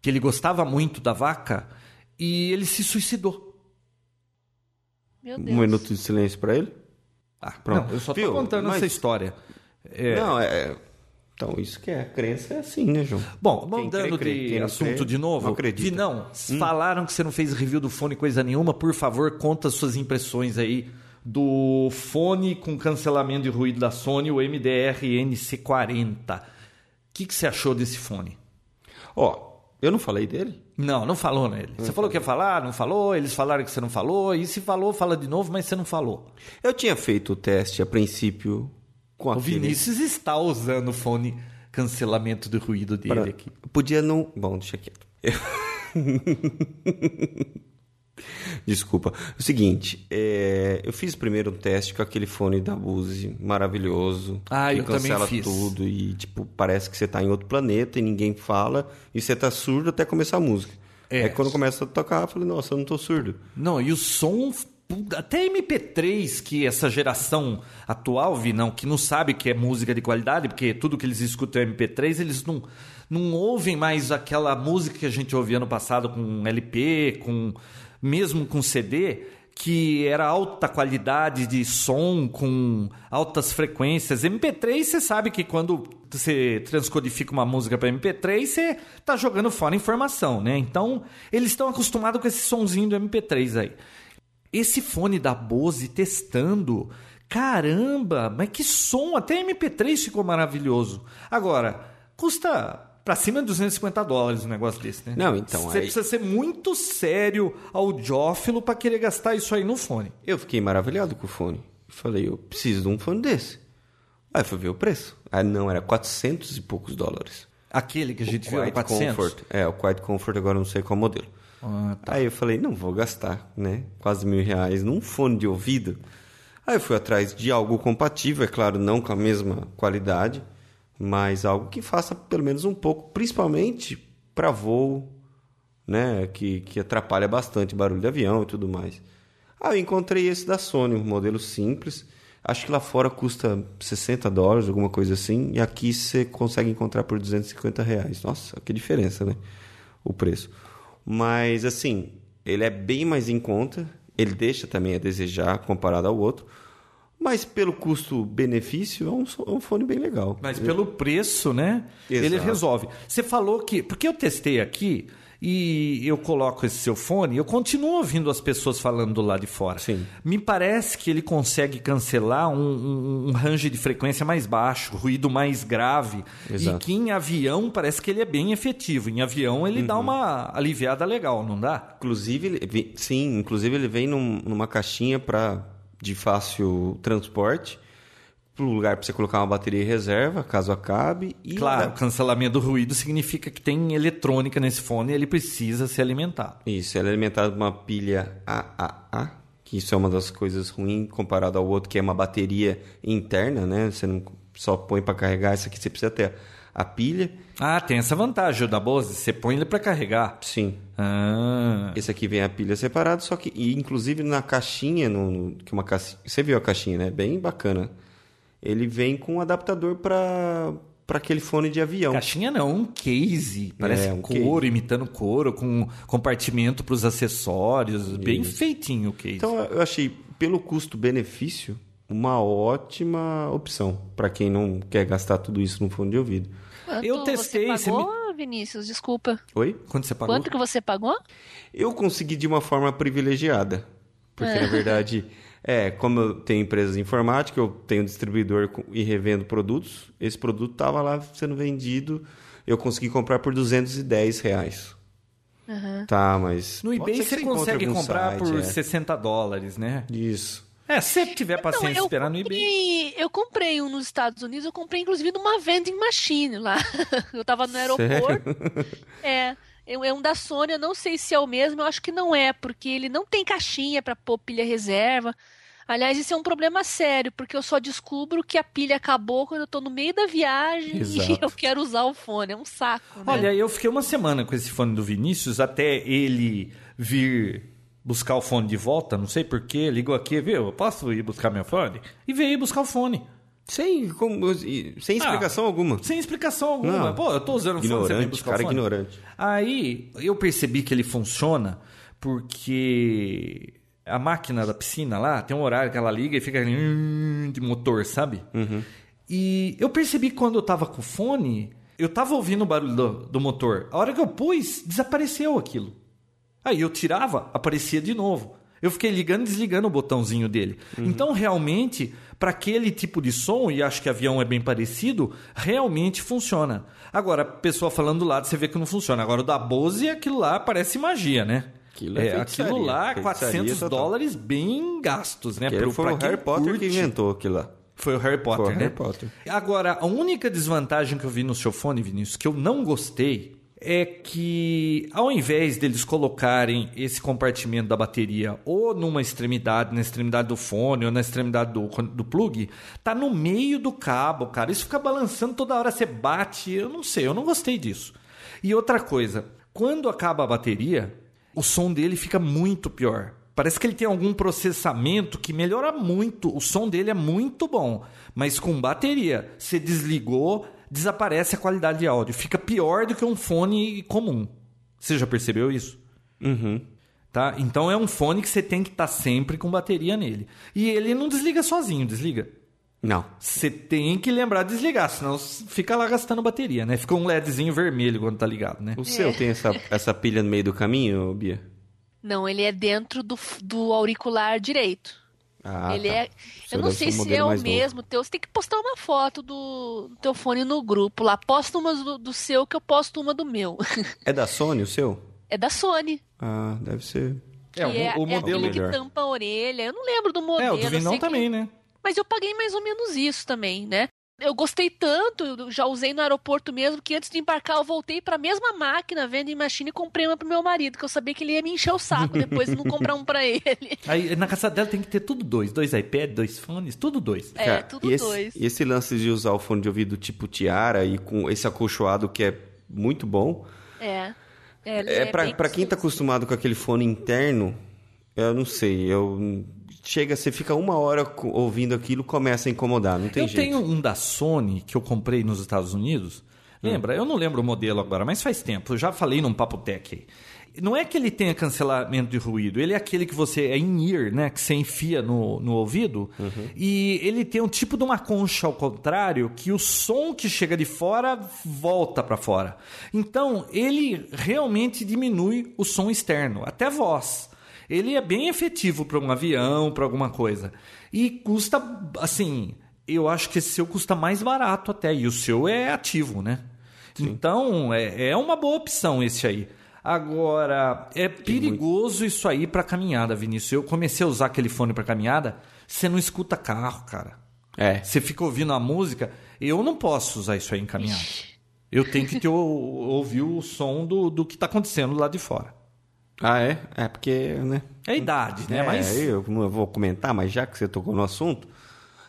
S1: que ele gostava muito da vaca, e ele se suicidou.
S3: Meu Deus.
S2: Um minuto de silêncio para ele?
S1: Ah, pronto. Não, eu só tô contando mas... essa história.
S2: É... Não, é então, isso que é. A crença é assim, né, João?
S1: Bom, mudando de assunto crê, de novo.
S2: Não acredita.
S1: Vinão, hum. falaram que você não fez review do fone coisa nenhuma. Por favor, conta suas impressões aí do fone com cancelamento de ruído da Sony, o MDR NC40. O que, que você achou desse fone?
S2: Ó, oh, eu não falei dele?
S1: Não, não falou nele. Você falou que ia falar, não falou, eles falaram que você não falou, e se falou, fala de novo, mas você não falou.
S2: Eu tinha feito o teste a princípio
S1: com o Vinícius está usando o fone cancelamento do ruído dele pra... aqui.
S2: Podia não. Bom, deixa quieto. Desculpa. O seguinte, é, eu fiz primeiro um teste com aquele fone da Bose, maravilhoso.
S1: Ah,
S2: que
S1: eu também
S2: cancela tudo e, tipo, parece que você tá em outro planeta e ninguém fala e você tá surdo até começar a música.
S1: É.
S2: Aí quando começa a tocar, eu falei, nossa, eu não tô surdo.
S1: Não, e o som, até MP3, que essa geração atual, Vinão, que não sabe que é música de qualidade, porque tudo que eles escutam é MP3, eles não, não ouvem mais aquela música que a gente ouvia no passado com LP, com mesmo com CD, que era alta qualidade de som, com altas frequências. MP3, você sabe que quando você transcodifica uma música para MP3, você tá jogando fora informação, né? Então, eles estão acostumados com esse sonzinho do MP3 aí. Esse fone da Bose testando, caramba, mas que som! Até MP3 ficou maravilhoso. Agora, custa pra cima de 250 dólares um negócio desse, né?
S2: Não, então,
S1: Você
S2: aí-
S1: precisa ser muito sério audiófilo pra querer gastar isso aí no fone.
S2: Eu fiquei maravilhado com o fone. Falei, eu preciso de um fone desse. Aí fui ver o preço. Ah, não, era 400 e poucos dólares.
S1: Aquele que a gente viu era
S2: Quiet
S1: 400.
S2: Comfort. É, o Quiet Comfort agora não sei qual modelo.
S1: Ah,
S2: Aí eu falei, não vou gastar, né? Quase mil reais num fone de ouvido. Aí eu fui atrás de algo compatível, é claro, não com a mesma qualidade, mas algo que faça pelo menos um pouco, principalmente para voo, né? Que, que atrapalha bastante barulho de avião e tudo mais. Aí eu encontrei esse da Sony, um modelo simples. Acho que lá fora custa 60 dólares, alguma coisa assim, e aqui você consegue encontrar por 250 reais. Nossa, que diferença, né? O preço. Mas, assim, ele é bem mais em conta, ele deixa também a desejar comparado ao outro, mas pelo custo-benefício é um, é um fone bem legal.
S1: Mas pelo preço, né? Ele
S2: Exato.
S1: resolve. Você falou que. Porque eu testei aqui e eu coloco esse seu fone, eu continuo ouvindo as pessoas falando do lado de fora.
S2: Sim.
S1: Me parece que ele consegue cancelar um, um, um range de frequência mais baixo, ruído mais grave.
S2: Exato.
S1: E que em avião parece que ele é bem efetivo. Em avião ele
S2: Uhum.
S1: dá uma aliviada legal, não dá?
S2: Inclusive, ele vem- sim, inclusive ele vem num- numa caixinha pra, de fácil transporte, para lugar para você colocar uma bateria em reserva, caso acabe. E
S1: Claro, cancelamento do ruído significa que tem eletrônica nesse fone e ele precisa ser alimentado.
S2: Isso, ela é alimentada por uma pilha AAA, que isso é uma das coisas ruins comparado ao outro, que é uma bateria interna, né? Você não só põe para carregar, essa aqui você precisa ter a pilha.
S1: Ah, tem essa vantagem da Bose. Você põe ele para carregar.
S2: Sim.
S1: Ah,
S2: Esse aqui vem a pilha separada, só que, e inclusive na caixinha, no, no- que uma caixinha, você viu a caixinha, né? Bem bacana. Ele vem com um adaptador para para aquele fone de avião.
S1: caixinha não, um case. Parece
S2: É, um
S1: couro, imitando couro, com compartimento para os acessórios. Bem
S2: Isso.
S1: feitinho o case.
S2: Então eu achei, pelo custo-benefício, uma ótima opção para quem não quer gastar tudo isso no fone de ouvido.
S3: Quanto
S1: Eu testei,
S3: Você
S1: você
S3: pagou, Vinícius? Desculpa.
S2: Oi?
S1: Quanto você pagou?
S3: Quanto que você pagou?
S2: Eu consegui de uma forma privilegiada. Porque, na verdade, é, como eu tenho empresas de informática, eu tenho distribuidor e revendo produtos. Esse produto estava lá sendo vendido. Eu consegui comprar por 210 reais. Tá, mas.
S1: No eBay você consegue comprar
S2: site,
S1: por
S2: é.
S1: 60 dólares, né?
S2: Isso.
S1: É, se tiver paciência de
S3: eu
S1: esperar no eBay.
S3: comprei, eu comprei um nos Estados Unidos, eu comprei inclusive numa vending machine lá. Eu tava no aeroporto. É, é um da Sony, eu não sei se é o mesmo, eu acho que não é, porque ele não tem caixinha para pôr pilha reserva. Aliás, isso é um problema sério, porque eu só descubro que a pilha acabou quando eu tô no meio da viagem
S2: Exato.
S3: e eu quero usar o fone. É um saco, né?
S1: Olha, eu fiquei uma semana com esse fone do Vinícius até ele vir buscar o fone de volta, não sei porquê, ligou aqui, viu? Eu posso ir buscar meu fone? E veio buscar o fone.
S2: Sem, como- sem explicação alguma.
S1: Sem explicação alguma.
S2: Não.
S1: Pô, eu tô usando o fone, você vem
S2: Ignorante,
S1: buscar
S2: cara
S1: o fone.
S2: ignorante.
S1: Aí eu percebi que ele funciona porque a máquina da piscina lá tem um horário que ela liga e fica hum, de motor, sabe? E eu percebi quando eu tava com o fone, eu tava ouvindo o barulho do, do motor. A hora que eu pus, desapareceu aquilo. Aí eu tirava, aparecia de novo. Eu fiquei ligando e desligando o botãozinho dele. Então, realmente, para aquele tipo de som, e acho que avião é bem parecido, realmente funciona. Agora, a pessoa falando do lado, você vê que não funciona. Agora, o da Bose, aquilo lá parece magia, né?
S2: Aquilo é feitiçaria,
S1: aquilo lá,
S2: feitiçaria
S1: 400
S2: total.
S1: dólares bem gastos, né? Pro-
S2: foi o Harry Potter
S1: curte.
S2: que inventou aquilo lá.
S1: Foi o Harry Potter,
S2: Foi o
S1: né?
S2: Harry Potter.
S1: Agora, a única desvantagem que eu vi no seu fone, Vinícius, que eu não gostei, é que ao invés deles colocarem esse compartimento da bateria ou numa extremidade, na extremidade do fone ou na extremidade do, do plug, tá no meio do cabo, cara. Isso fica balançando toda hora, você bate. Eu não sei, eu não gostei disso. E outra coisa, quando acaba a bateria, o som dele fica muito pior. Parece que ele tem algum processamento que melhora muito. O som dele é muito bom, mas com bateria, você desligou, desaparece a qualidade de áudio. Fica pior do que um fone comum. Você já percebeu isso?
S2: Uhum.
S1: Tá? Então é um fone que você tem que estar tá sempre com bateria nele. E ele não desliga sozinho, desliga.
S2: Não.
S1: Você tem que lembrar de desligar, senão fica lá gastando bateria, né? Fica um LEDzinho vermelho quando tá ligado, né?
S2: O seu tem essa, essa pilha no meio do caminho, Bia?
S3: Não, ele é dentro do, do auricular direito.
S2: Ah,
S3: ele
S2: tá.
S3: é. Eu não sei se é o
S2: mais novo.
S3: mesmo teu. Você tem que postar uma foto do, do teu fone no grupo lá. Posta uma do, do seu que eu posto uma do meu.
S2: É da Sony o seu?
S3: É da Sony.
S2: Ah, deve ser.
S1: É, o,
S3: é,
S1: o
S3: é
S1: modelo.
S3: aquele que tampa a orelha. Eu não lembro do
S1: É,
S3: modelo.
S1: o do Vinão
S3: sei que-
S1: também, né?
S3: Mas eu paguei mais ou menos isso também, né? Eu gostei tanto, já usei no aeroporto mesmo, que antes de embarcar eu voltei pra mesma máquina, vending machine, e comprei uma pro meu marido, que eu sabia que ele ia me encher o saco depois de não comprar um pra ele.
S1: Aí na casa dela tem que ter tudo dois. Dois iPad, dois fones, tudo dois.
S3: É,
S2: Cara,
S3: tudo
S2: e esse,
S3: dois.
S2: E esse lance de usar o fone de ouvido tipo tiara e com esse acolchoado que é muito bom.
S3: É. É,
S2: É, pra,
S3: bem
S2: pra quem tá
S3: gostoso.
S2: acostumado com aquele fone interno, eu não sei, eu chega, você fica uma hora ouvindo aquilo, começa a incomodar, não tem
S1: eu
S2: jeito.
S1: tenho um da Sony que eu comprei nos Estados Unidos. Lembra? Eu não lembro o modelo agora, mas faz tempo. Eu já falei num Papo Tech. Não é que ele tenha cancelamento de ruído, ele é aquele que você é in-ear, né? Que você enfia no, no ouvido. E ele tem um tipo de uma concha ao contrário, que o som que chega de fora volta para fora. Então, ele realmente diminui o som externo, até voz. Ele é bem efetivo para um avião, para alguma coisa. E custa, assim, eu acho que esse seu custa mais barato até. E o seu é ativo, né? Então, é, é uma boa opção esse aí. Agora, é perigoso isso aí para caminhada, Vinícius. Eu comecei a usar aquele fone para caminhada, você não escuta carro, cara.
S2: É.
S1: Você fica ouvindo a música, eu não posso usar isso aí em caminhada. Eu tenho que ter, ouvir o som do, do que está acontecendo lá de fora.
S2: Ah, é? É porque, né?
S1: É a idade, né?
S2: É,
S1: Mas
S2: eu não vou comentar, mas já que você tocou no assunto,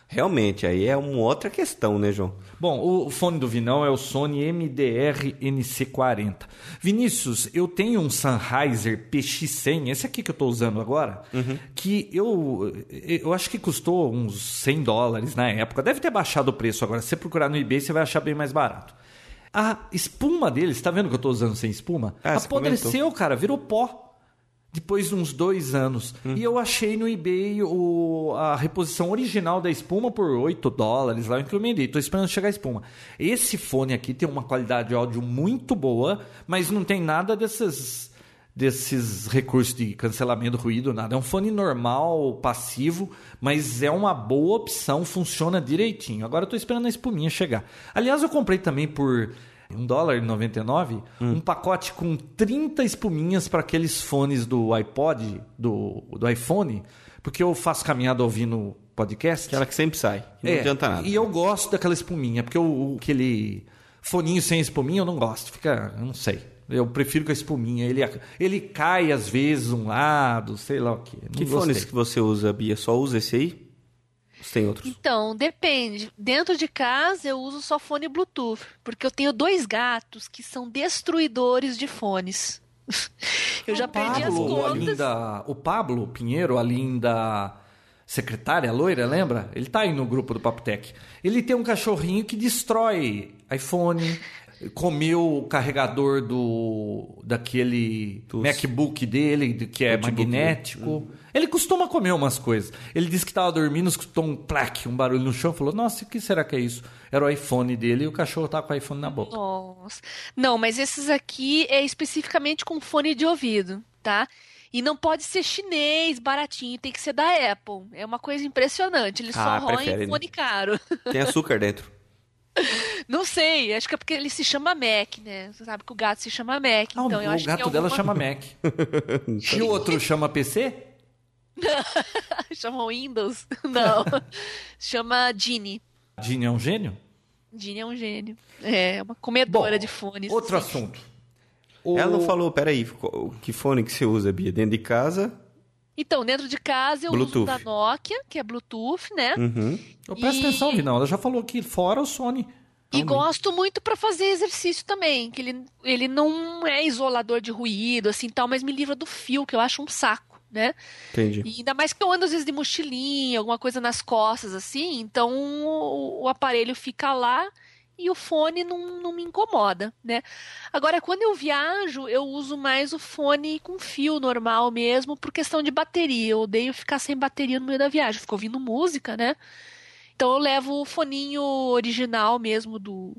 S2: realmente, aí é uma outra questão, né, João?
S1: Bom, o fone do Vinão é o Sony MDR NC40. Vinícius, eu tenho um Sennheiser PX100, esse aqui que eu estou usando agora, que eu, eu acho que custou uns 100 dólares na época. Deve ter baixado o preço agora. Se você procurar no eBay, você vai achar bem mais barato. A espuma dele, você tá vendo que eu estou usando sem espuma?
S2: Ah,
S1: Apodreceu, cara, virou pó. Depois de uns dois anos. E eu achei no eBay o, a reposição original da espuma por 8 dólares. Lá eu encomendei. Tô esperando chegar a espuma. Esse fone aqui tem uma qualidade de áudio muito boa, mas não tem nada desses, desses recursos de cancelamento, ruído, nada. É um fone normal, passivo, mas é uma boa opção, funciona direitinho. Agora eu tô esperando a espuminha chegar. Aliás, eu comprei também por um dólar e 99, um pacote com 30 espuminhas para aqueles fones do iPod, do, do iPhone, porque eu faço caminhada ouvindo podcast.
S2: Aquela que sempre sai, não
S1: É,
S2: adianta nada.
S1: E eu gosto daquela espuminha, porque o, o- aquele foninho sem espuminha eu não gosto. Fica, eu não sei. Eu prefiro com a espuminha. Ele, ele cai às vezes um lado, sei lá o quê. Não
S2: Que
S1: gostei.
S2: fones que você usa, Bia? Só usa esse aí? Tem outros?
S3: Então, depende. Dentro de casa eu uso só fone Bluetooth, porque eu tenho dois gatos que são destruidores de fones. Eu já perdi as
S1: Pablo, a
S3: contas.
S1: linda, o Pablo Pinheiro, a linda secretária, a loira, lembra? Ele tá aí no grupo do Papo Tech. Ele tem um cachorrinho que destrói iPhone, comeu o carregador do daquele
S2: Dos-
S1: MacBook dele, de- que é
S2: Notebook,
S1: magnético. Ele costuma comer umas coisas. Ele disse que estava dormindo, escutou um plaque, um barulho no chão, falou: "Nossa, o que será que é isso?" Era o iPhone dele e o cachorro tá com o iPhone na boca.
S3: Nossa. Não, mas esses aqui é especificamente com fone de ouvido, tá? E não pode ser chinês, baratinho, tem que ser da Apple. É uma coisa impressionante. Eles
S2: Ah,
S3: só roem
S2: né?
S3: fone caro.
S2: Tem açúcar dentro.
S3: Não sei, acho que é porque ele se chama Mac, né? Você sabe que o gato se chama Mac,
S1: Ah,
S3: então eu
S1: o
S3: acho
S1: gato
S3: que é
S1: dela
S3: alguma...
S1: chama Mac. e o outro chama PC?
S3: chama Windows? Não. chama Genie.
S1: Dini é um gênio?
S3: Genie é um gênio. É, uma comedora
S1: Bom,
S3: de fones.
S1: Outro
S3: sim.
S1: assunto. O-
S2: Ela não falou, peraí, que fone que você usa, Bia? Dentro de casa?
S3: Então, dentro de casa eu uso
S2: Bluetooth.
S3: da Nokia, que é Bluetooth, né?
S2: Uhum.
S1: Eu presto
S3: E-
S1: atenção, Vinão. Ela já falou que fora o Sony.
S3: E gosto muito pra fazer exercício também, que ele, ele não é isolador de ruído, assim, tal, mas me livra do fio, que eu acho um saco, né?
S2: Entendi.
S3: E ainda mais que eu ando às vezes de mochilinha, alguma coisa nas costas, assim, então o, o aparelho fica lá e o fone não, não me incomoda, né? Agora, quando eu viajo, eu uso mais o fone com fio normal mesmo, por questão de bateria. Eu odeio ficar sem bateria no meio da viagem, eu fico ouvindo música, né? Então eu levo o foninho original mesmo do,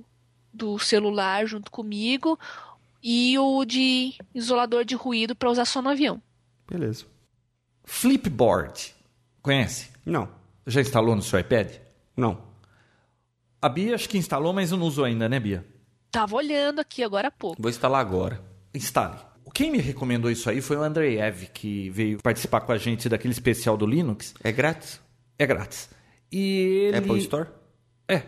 S3: do celular junto comigo e o de isolador de ruído para usar só no avião.
S2: Beleza.
S1: Flipboard. Conhece?
S2: Não,
S1: Já instalou no seu iPad?
S2: não.
S1: A Bia acho que instalou, mas não usou ainda, né, Bia?
S3: Tava olhando aqui agora há pouco.
S2: Vou instalar agora.
S1: Instale. Quem me recomendou isso aí foi o Andrei Ev, que veio participar com a gente daquele especial do Linux.
S2: É grátis?
S1: É grátis. E ele...
S2: Apple Store?
S1: É.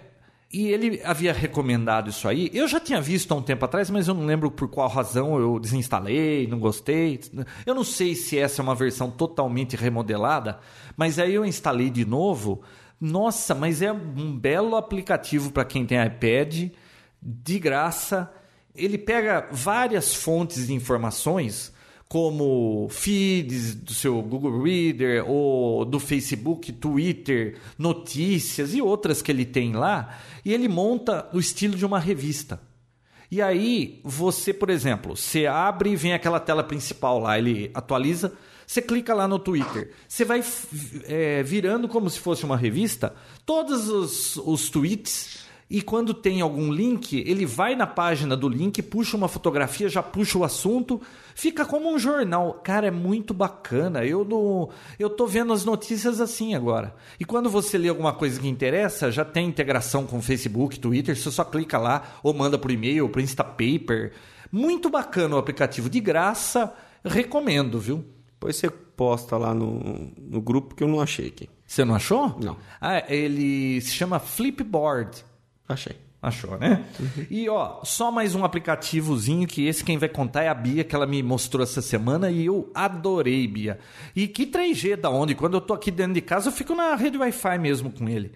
S1: E ele havia recomendado isso aí. Eu já tinha visto há um tempo atrás, mas eu não lembro por qual razão eu desinstalei, não gostei. Eu não sei se essa é uma versão totalmente remodelada, mas aí eu instalei de novo. Nossa, mas é um belo aplicativo para quem tem iPad, de graça. Ele pega várias fontes de informações, como feeds do seu Google Reader ou do Facebook, Twitter, notícias e outras que ele tem lá, e ele monta o estilo de uma revista. E aí, você, por exemplo, você abre e vem aquela tela principal lá, ele atualiza, você clica lá no Twitter, você vai é, virando como se fosse uma revista, todos os, os tweets, e quando tem algum link, ele vai na página do link, puxa uma fotografia, já puxa o assunto, fica como um jornal. Cara, é muito bacana. Eu não, eu tô vendo as notícias assim agora. E quando você lê alguma coisa que interessa, já tem integração com Facebook, Twitter, você só clica lá ou manda por e-mail, por Instapaper. Muito bacana o aplicativo, de graça, recomendo, viu?
S2: Depois você posta lá no, no grupo que eu não achei aqui.
S1: Você não achou?
S2: Não.
S1: Ah, ele se chama Flipboard.
S2: Achei.
S1: Achou, né? E ó, só mais um aplicativozinho que esse quem vai contar é a Bia, que ela me mostrou essa semana e eu adorei, Bia. E que 3G da onde? Quando eu tô aqui dentro de casa, eu fico na rede Wi-Fi mesmo com ele.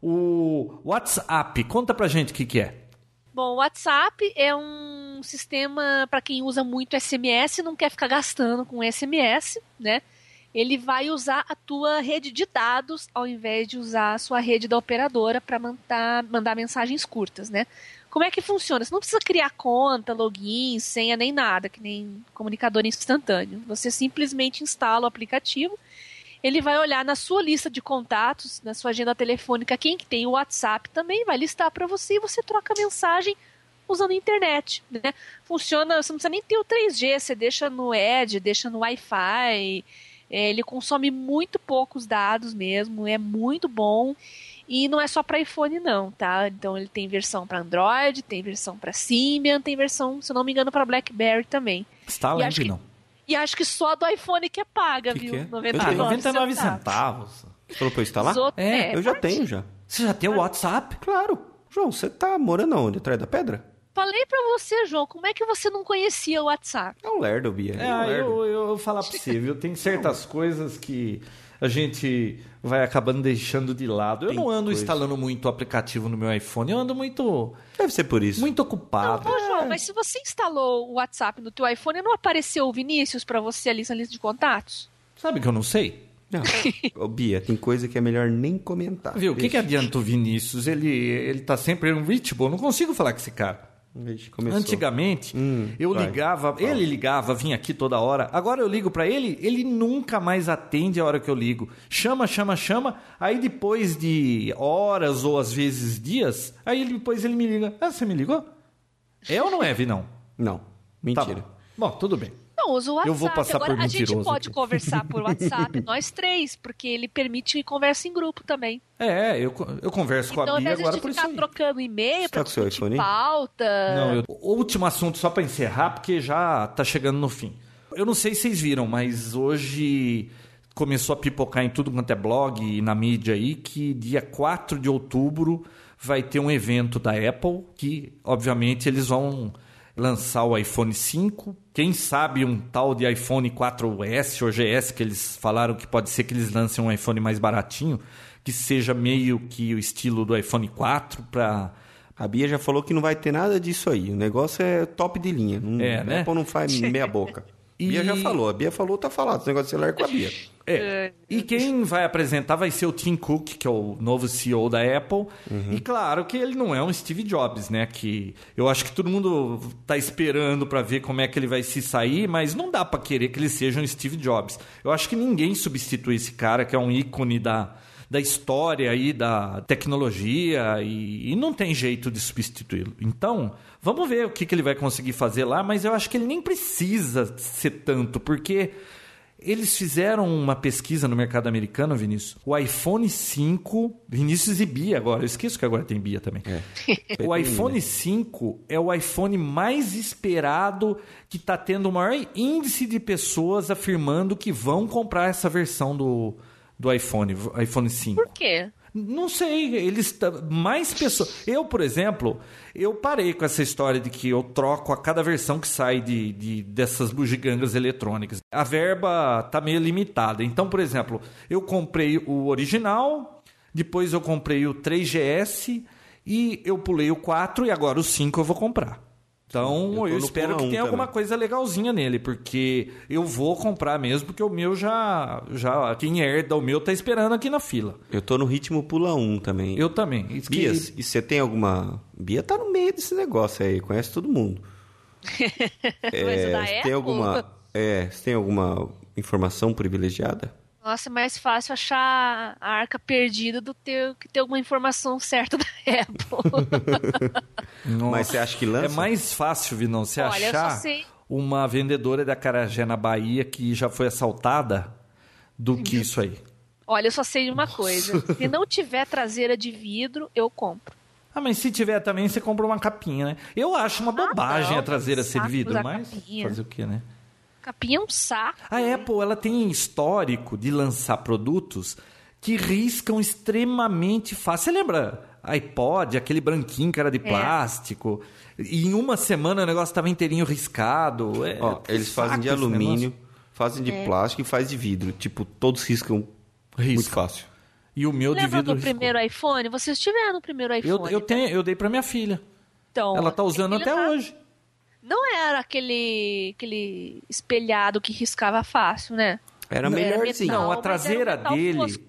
S1: O WhatsApp, conta pra gente o que, que é.
S3: Bom, o WhatsApp é um sistema para quem usa muito SMS e não quer ficar gastando com SMS, né? Ele vai usar a tua rede de dados ao invés de usar a sua rede da operadora para mandar, mandar mensagens curtas, né? Como é que funciona? Você não precisa criar conta, login, senha nem nada, que nem comunicador instantâneo. Você simplesmente instala o aplicativo ele vai olhar na sua lista de contatos, na sua agenda telefônica, quem que tem o WhatsApp também, vai listar para você e você troca mensagem usando a internet, né? Funciona, você não precisa nem ter o 3G, você deixa no Edge, deixa no Wi-Fi, é, ele consome muito poucos dados mesmo, é muito bom. E não é só para iPhone não, tá? Então ele tem versão para Android, tem versão para Symbian, tem versão, se não me engano, para BlackBerry também.
S1: Está
S3: E
S1: leve,
S3: acho que-
S1: não.
S3: E acho que só do iPhone que é paga,
S2: Que
S3: viu?
S2: que é?
S1: Ah,
S3: 99,
S1: 99
S3: centavos.
S1: centavos.
S2: Você falou pra eu instalar?
S3: Os outros-
S1: É,
S2: eu já tenho já.
S1: Você já tem o WhatsApp?
S2: Claro. João, você tá morando aonde? Atrás da pedra?
S3: Falei pra você, João, como é que você não conhecia o WhatsApp?
S2: É um lerdo, Bia.
S1: É,
S2: É, um lerdo.
S1: eu, eu vou falar pra você, viu? Tem certas coisas que a gente vai acabando deixando de lado. Eu
S2: Tem
S1: não ando
S2: coisa.
S1: instalando muito aplicativo no meu iPhone, eu ando muito,
S2: Deve ser por isso.
S1: muito ocupado.
S3: Ô, João, mas se você instalou o WhatsApp no teu iPhone, não apareceu o Vinícius pra você ali na lista de contatos?
S1: Sabe que eu não sei?
S2: Não. Ô, Bia, tem coisa que é melhor nem comentar.
S1: Viu? O que, que adianta o Vinícius? Ele, ele tá sempre unreachable. Eu não consigo falar com esse cara.
S2: Começou.
S1: Antigamente,
S2: Hum,
S1: eu
S2: vai,
S1: ligava,
S2: fala.
S1: ele ligava, vinha aqui toda hora. Agora eu ligo pra ele, ele nunca mais atende a hora que eu ligo. Chama, chama, chama. Aí depois de horas ou às vezes dias, aí depois ele me liga. Ah, você me ligou? É ou não é, Vinão?
S2: Não,
S1: Tá
S2: mentira.
S1: bom. Bom, tudo bem.
S3: Não, usa o WhatsApp.
S1: Eu vou passar
S3: Agora
S1: por
S3: a gente
S1: mentiroso
S3: pode
S1: aqui.
S3: conversar por WhatsApp, nós três, porque ele permite conversa em grupo também.
S1: É, eu, eu converso com
S3: então,
S1: a
S3: ao
S1: Bia
S3: a
S1: agora
S3: gente
S1: por isso
S3: ficar
S1: aí.
S3: trocando e-mail pra
S2: tá com seu iPhone
S3: pauta...
S1: Não, eu... Último assunto, só para encerrar, porque já tá chegando no fim. Eu não sei se vocês viram, mas hoje começou a pipocar em tudo quanto é blog e na mídia aí que dia 4 de outubro vai ter um evento da Apple que, obviamente, eles vão lançar o iPhone 5. Quem sabe um tal de iPhone 4S ou GS, que eles falaram que pode ser que eles lancem um iPhone mais baratinho, que seja meio que o estilo do iPhone 4 para
S2: a Bia já falou que não vai ter nada disso aí. O negócio é top de linha. Não,
S1: é, né?
S2: Apple não faz meia boca. E... Bia já falou. A Bia falou, tá falado. Esse negócio de celular é com a Bia.
S1: É. E quem vai apresentar vai ser o Tim Cook, que é o novo CEO da Apple. Uhum. E claro que ele não é um Steve Jobs, né? Que eu acho que todo mundo tá esperando para ver como é que ele vai se sair, mas não dá para querer que ele seja um Steve Jobs. Eu acho que ninguém substitui esse cara, que é um ícone da, da história aí, da tecnologia, e, e não tem jeito de substituí-lo. Então, vamos ver o que, que ele vai conseguir fazer lá, mas eu acho que ele nem precisa ser tanto, porque eles fizeram uma pesquisa no mercado americano, Vinícius. O iPhone 5. Vinícius e Bia agora. Eu esqueço que agora tem Bia também. É. o iPhone 5 é o iPhone mais esperado que está tendo o maior índice de pessoas afirmando que vão comprar essa versão do, do iPhone, iPhone 5.
S3: Por quê?
S1: Não sei, eles mais pessoas. Eu, por exemplo, eu parei com essa história de que eu troco a cada versão que sai de, de dessas bugigangas eletrônicas. A verba tá meio limitada. Então, por exemplo, eu comprei o original, depois eu comprei o 3GS e eu pulei o 4 e agora o 5 eu vou comprar. Então eu, eu espero que tenha alguma coisa legalzinha nele, porque eu vou comprar mesmo, porque o meu já. já quem herda o meu tá esperando aqui na fila.
S2: Eu tô no ritmo pula um também.
S1: Eu também.
S2: Bia, que... e você tem alguma. Bia tá no meio desse negócio aí, conhece todo mundo. é, tem alguma. É, você tem alguma informação privilegiada?
S3: Nossa, é mais fácil achar a arca perdida do ter, que ter alguma informação certa da Apple.
S2: Mas você acha que lança?
S1: É mais fácil, Vinão, você Olha, achar uma vendedora da Carajé na Bahia que já foi assaltada do que isso aí.
S3: Olha, eu só sei de uma Nossa. coisa. Se não tiver traseira de vidro, eu compro.
S1: Ah, mas se tiver também, você compra uma capinha, né? Eu acho uma ah, bobagem ah, não, a traseira ser de vidro, mas capinha. fazer o quê, né?
S3: Capinha é um saco.
S1: A Apple ela tem histórico de lançar produtos que riscam extremamente fácil. Você lembra iPod, aquele branquinho que era de é. plástico? E em uma semana o negócio estava inteirinho riscado. É,
S2: Ó, eles fazem de alumínio, fazem de é. plástico e fazem de vidro. Tipo, todos riscam Risca. muito fácil.
S1: E o meu
S3: Lembra
S1: de vidro
S3: do riscou. primeiro iPhone? Vocês tiveram o primeiro iPhone?
S1: Eu, eu, né? tenho, eu dei para minha filha. Então, Ela tá usando até hoje
S3: não era aquele, aquele espelhado que riscava fácil, né?
S2: Era melhorzinho.
S1: Não, a traseira dele fosco.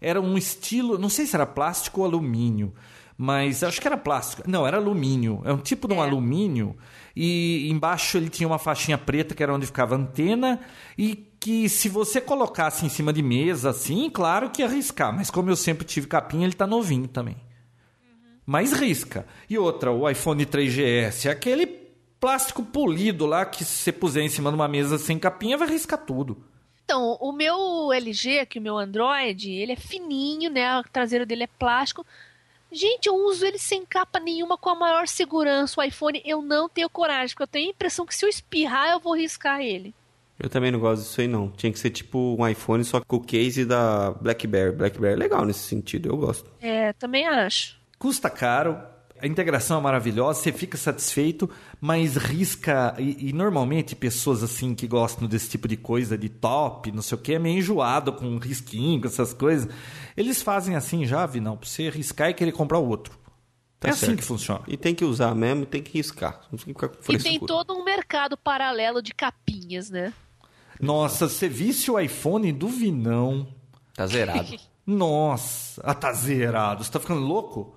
S1: era um estilo, não sei se era plástico ou alumínio, mas acho que era plástico. Não, era alumínio. É um tipo de um é. alumínio e embaixo ele tinha uma faixinha preta que era onde ficava a antena e que se você colocasse em cima de mesa assim, claro que ia riscar, mas como eu sempre tive capinha, ele tá novinho também. Uhum. Mas risca. E outra, o iPhone 3GS, aquele plástico polido lá que se você puser em cima de uma mesa sem capinha vai riscar tudo.
S3: Então, o meu LG, aqui o meu Android, ele é fininho, né? A traseira dele é plástico. Gente, eu uso ele sem capa nenhuma com a maior segurança. O iPhone eu não tenho coragem, porque eu tenho a impressão que se eu espirrar eu vou riscar ele.
S2: Eu também não gosto disso aí não. Tinha que ser tipo um iPhone só com o case da BlackBerry. BlackBerry é legal nesse sentido, eu gosto.
S3: É, também acho.
S1: Custa caro, a integração é maravilhosa, você fica satisfeito, mas risca. E, e, normalmente pessoas assim que gostam desse tipo de coisa, de top, não sei o que, é meio enjoado com risquinho, com essas coisas. Eles fazem assim já, vi não, pra você riscar e querer comprar o outro. Tá é assim certo. assim que funciona.
S2: E tem que usar mesmo, tem que riscar. Não que
S3: e tem todo um mercado paralelo de capinhas, né?
S1: Nossa, você visse o iPhone do Vinão.
S2: Tá zerado.
S1: Nossa, ah, tá zerado. Você tá ficando louco?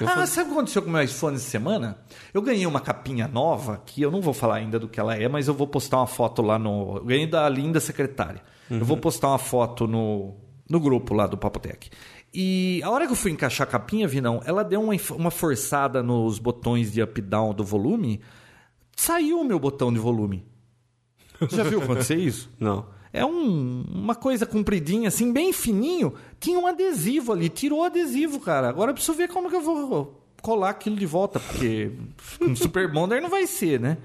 S1: Eu ah, sabe o que aconteceu com o meu iPhone essa semana? Eu ganhei uma capinha nova, que eu não vou falar ainda do que ela é, mas eu vou postar uma foto lá no. Eu ganhei da linda secretária. Uhum. Eu vou uhum. postar uma foto no, no grupo lá do Papotec. E a hora que eu fui encaixar a capinha, Vinão, ela deu uma, uma forçada nos botões de up down do volume. Saiu o meu botão de volume. Você já viu acontecer isso?
S2: Não.
S1: É um, uma coisa compridinha, assim, bem fininho. Tinha um adesivo ali, tirou o adesivo, cara. Agora eu preciso ver como que eu vou colar aquilo de volta, porque um Super Bonder não vai ser, né?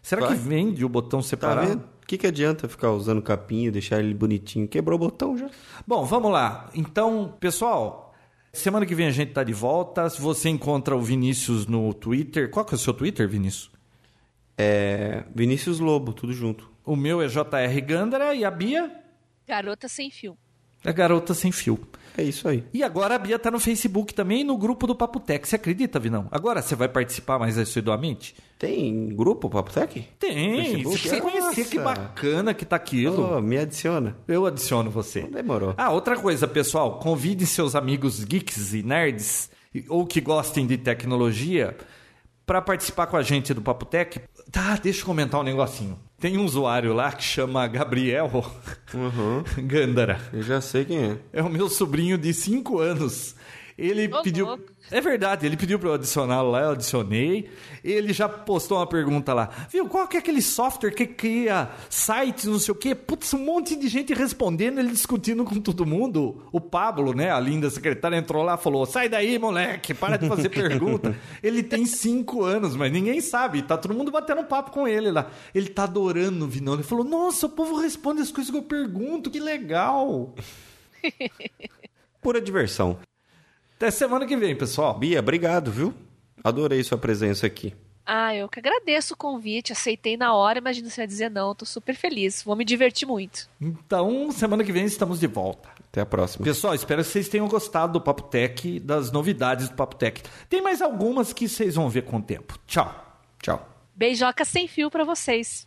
S1: Será vai. que vende o botão tá separado? Tá
S2: o que, que adianta ficar usando capinha, deixar ele bonitinho? Quebrou o botão já.
S1: Bom, vamos lá. Então, pessoal, semana que vem a gente tá de volta. Se você encontra o Vinícius no Twitter, qual que é o seu Twitter, Vinícius?
S2: é Vinícius Lobo, tudo junto.
S1: O meu é JR Gandara e a Bia
S3: Garota Sem Fio.
S1: é Garota Sem Fio.
S2: É isso aí.
S1: E agora a Bia tá no Facebook também no grupo do Papo Tech. Você acredita, Vinão? Agora você vai participar mais assiduamente?
S2: Tem grupo Papo Tech?
S1: Tem.
S2: Facebook?
S1: Você conhecer que bacana que tá aquilo.
S2: Oh, me adiciona.
S1: Eu adiciono você.
S2: Demorou.
S1: Ah, outra coisa, pessoal. Convide seus amigos geeks e nerds ou que gostem de tecnologia para participar com a gente do Papo Tech. Tá, deixa eu comentar um negocinho. Tem um usuário lá que chama Gabriel
S2: Uhum.
S1: Gandara.
S2: Eu já sei quem é.
S1: É o meu sobrinho de 5 anos. Ele
S3: Ô,
S1: pediu.
S3: louco.
S1: É verdade, ele pediu para eu adicioná-lo lá, eu adicionei. Ele já postou uma pergunta lá. Viu, qual que é aquele software que cria sites, não sei o quê? Putz, um monte de gente respondendo, ele discutindo com todo mundo. O Pablo, né, a linda secretária, entrou lá e falou: sai daí, moleque, para de fazer pergunta. ele tem 5 anos, mas ninguém sabe. Tá todo mundo batendo papo com ele lá. Ele tá adorando o Vinão. Ele falou: nossa, o povo responde as coisas que eu pergunto, que legal.
S2: Pura diversão.
S1: Até semana que vem, pessoal.
S2: Bia, obrigado, viu? Adorei sua presença aqui.
S3: Ah, eu que agradeço o convite, aceitei na hora, imagina se vai dizer não, tô super feliz, vou me divertir muito.
S1: Então, semana que vem estamos de volta.
S2: Até a próxima.
S1: Pessoal, espero que vocês tenham gostado do Papo Tech, das novidades do Papo Tech. Tem mais algumas que vocês vão ver com o tempo. Tchau.
S2: Tchau.
S3: Beijoca sem fio pra vocês.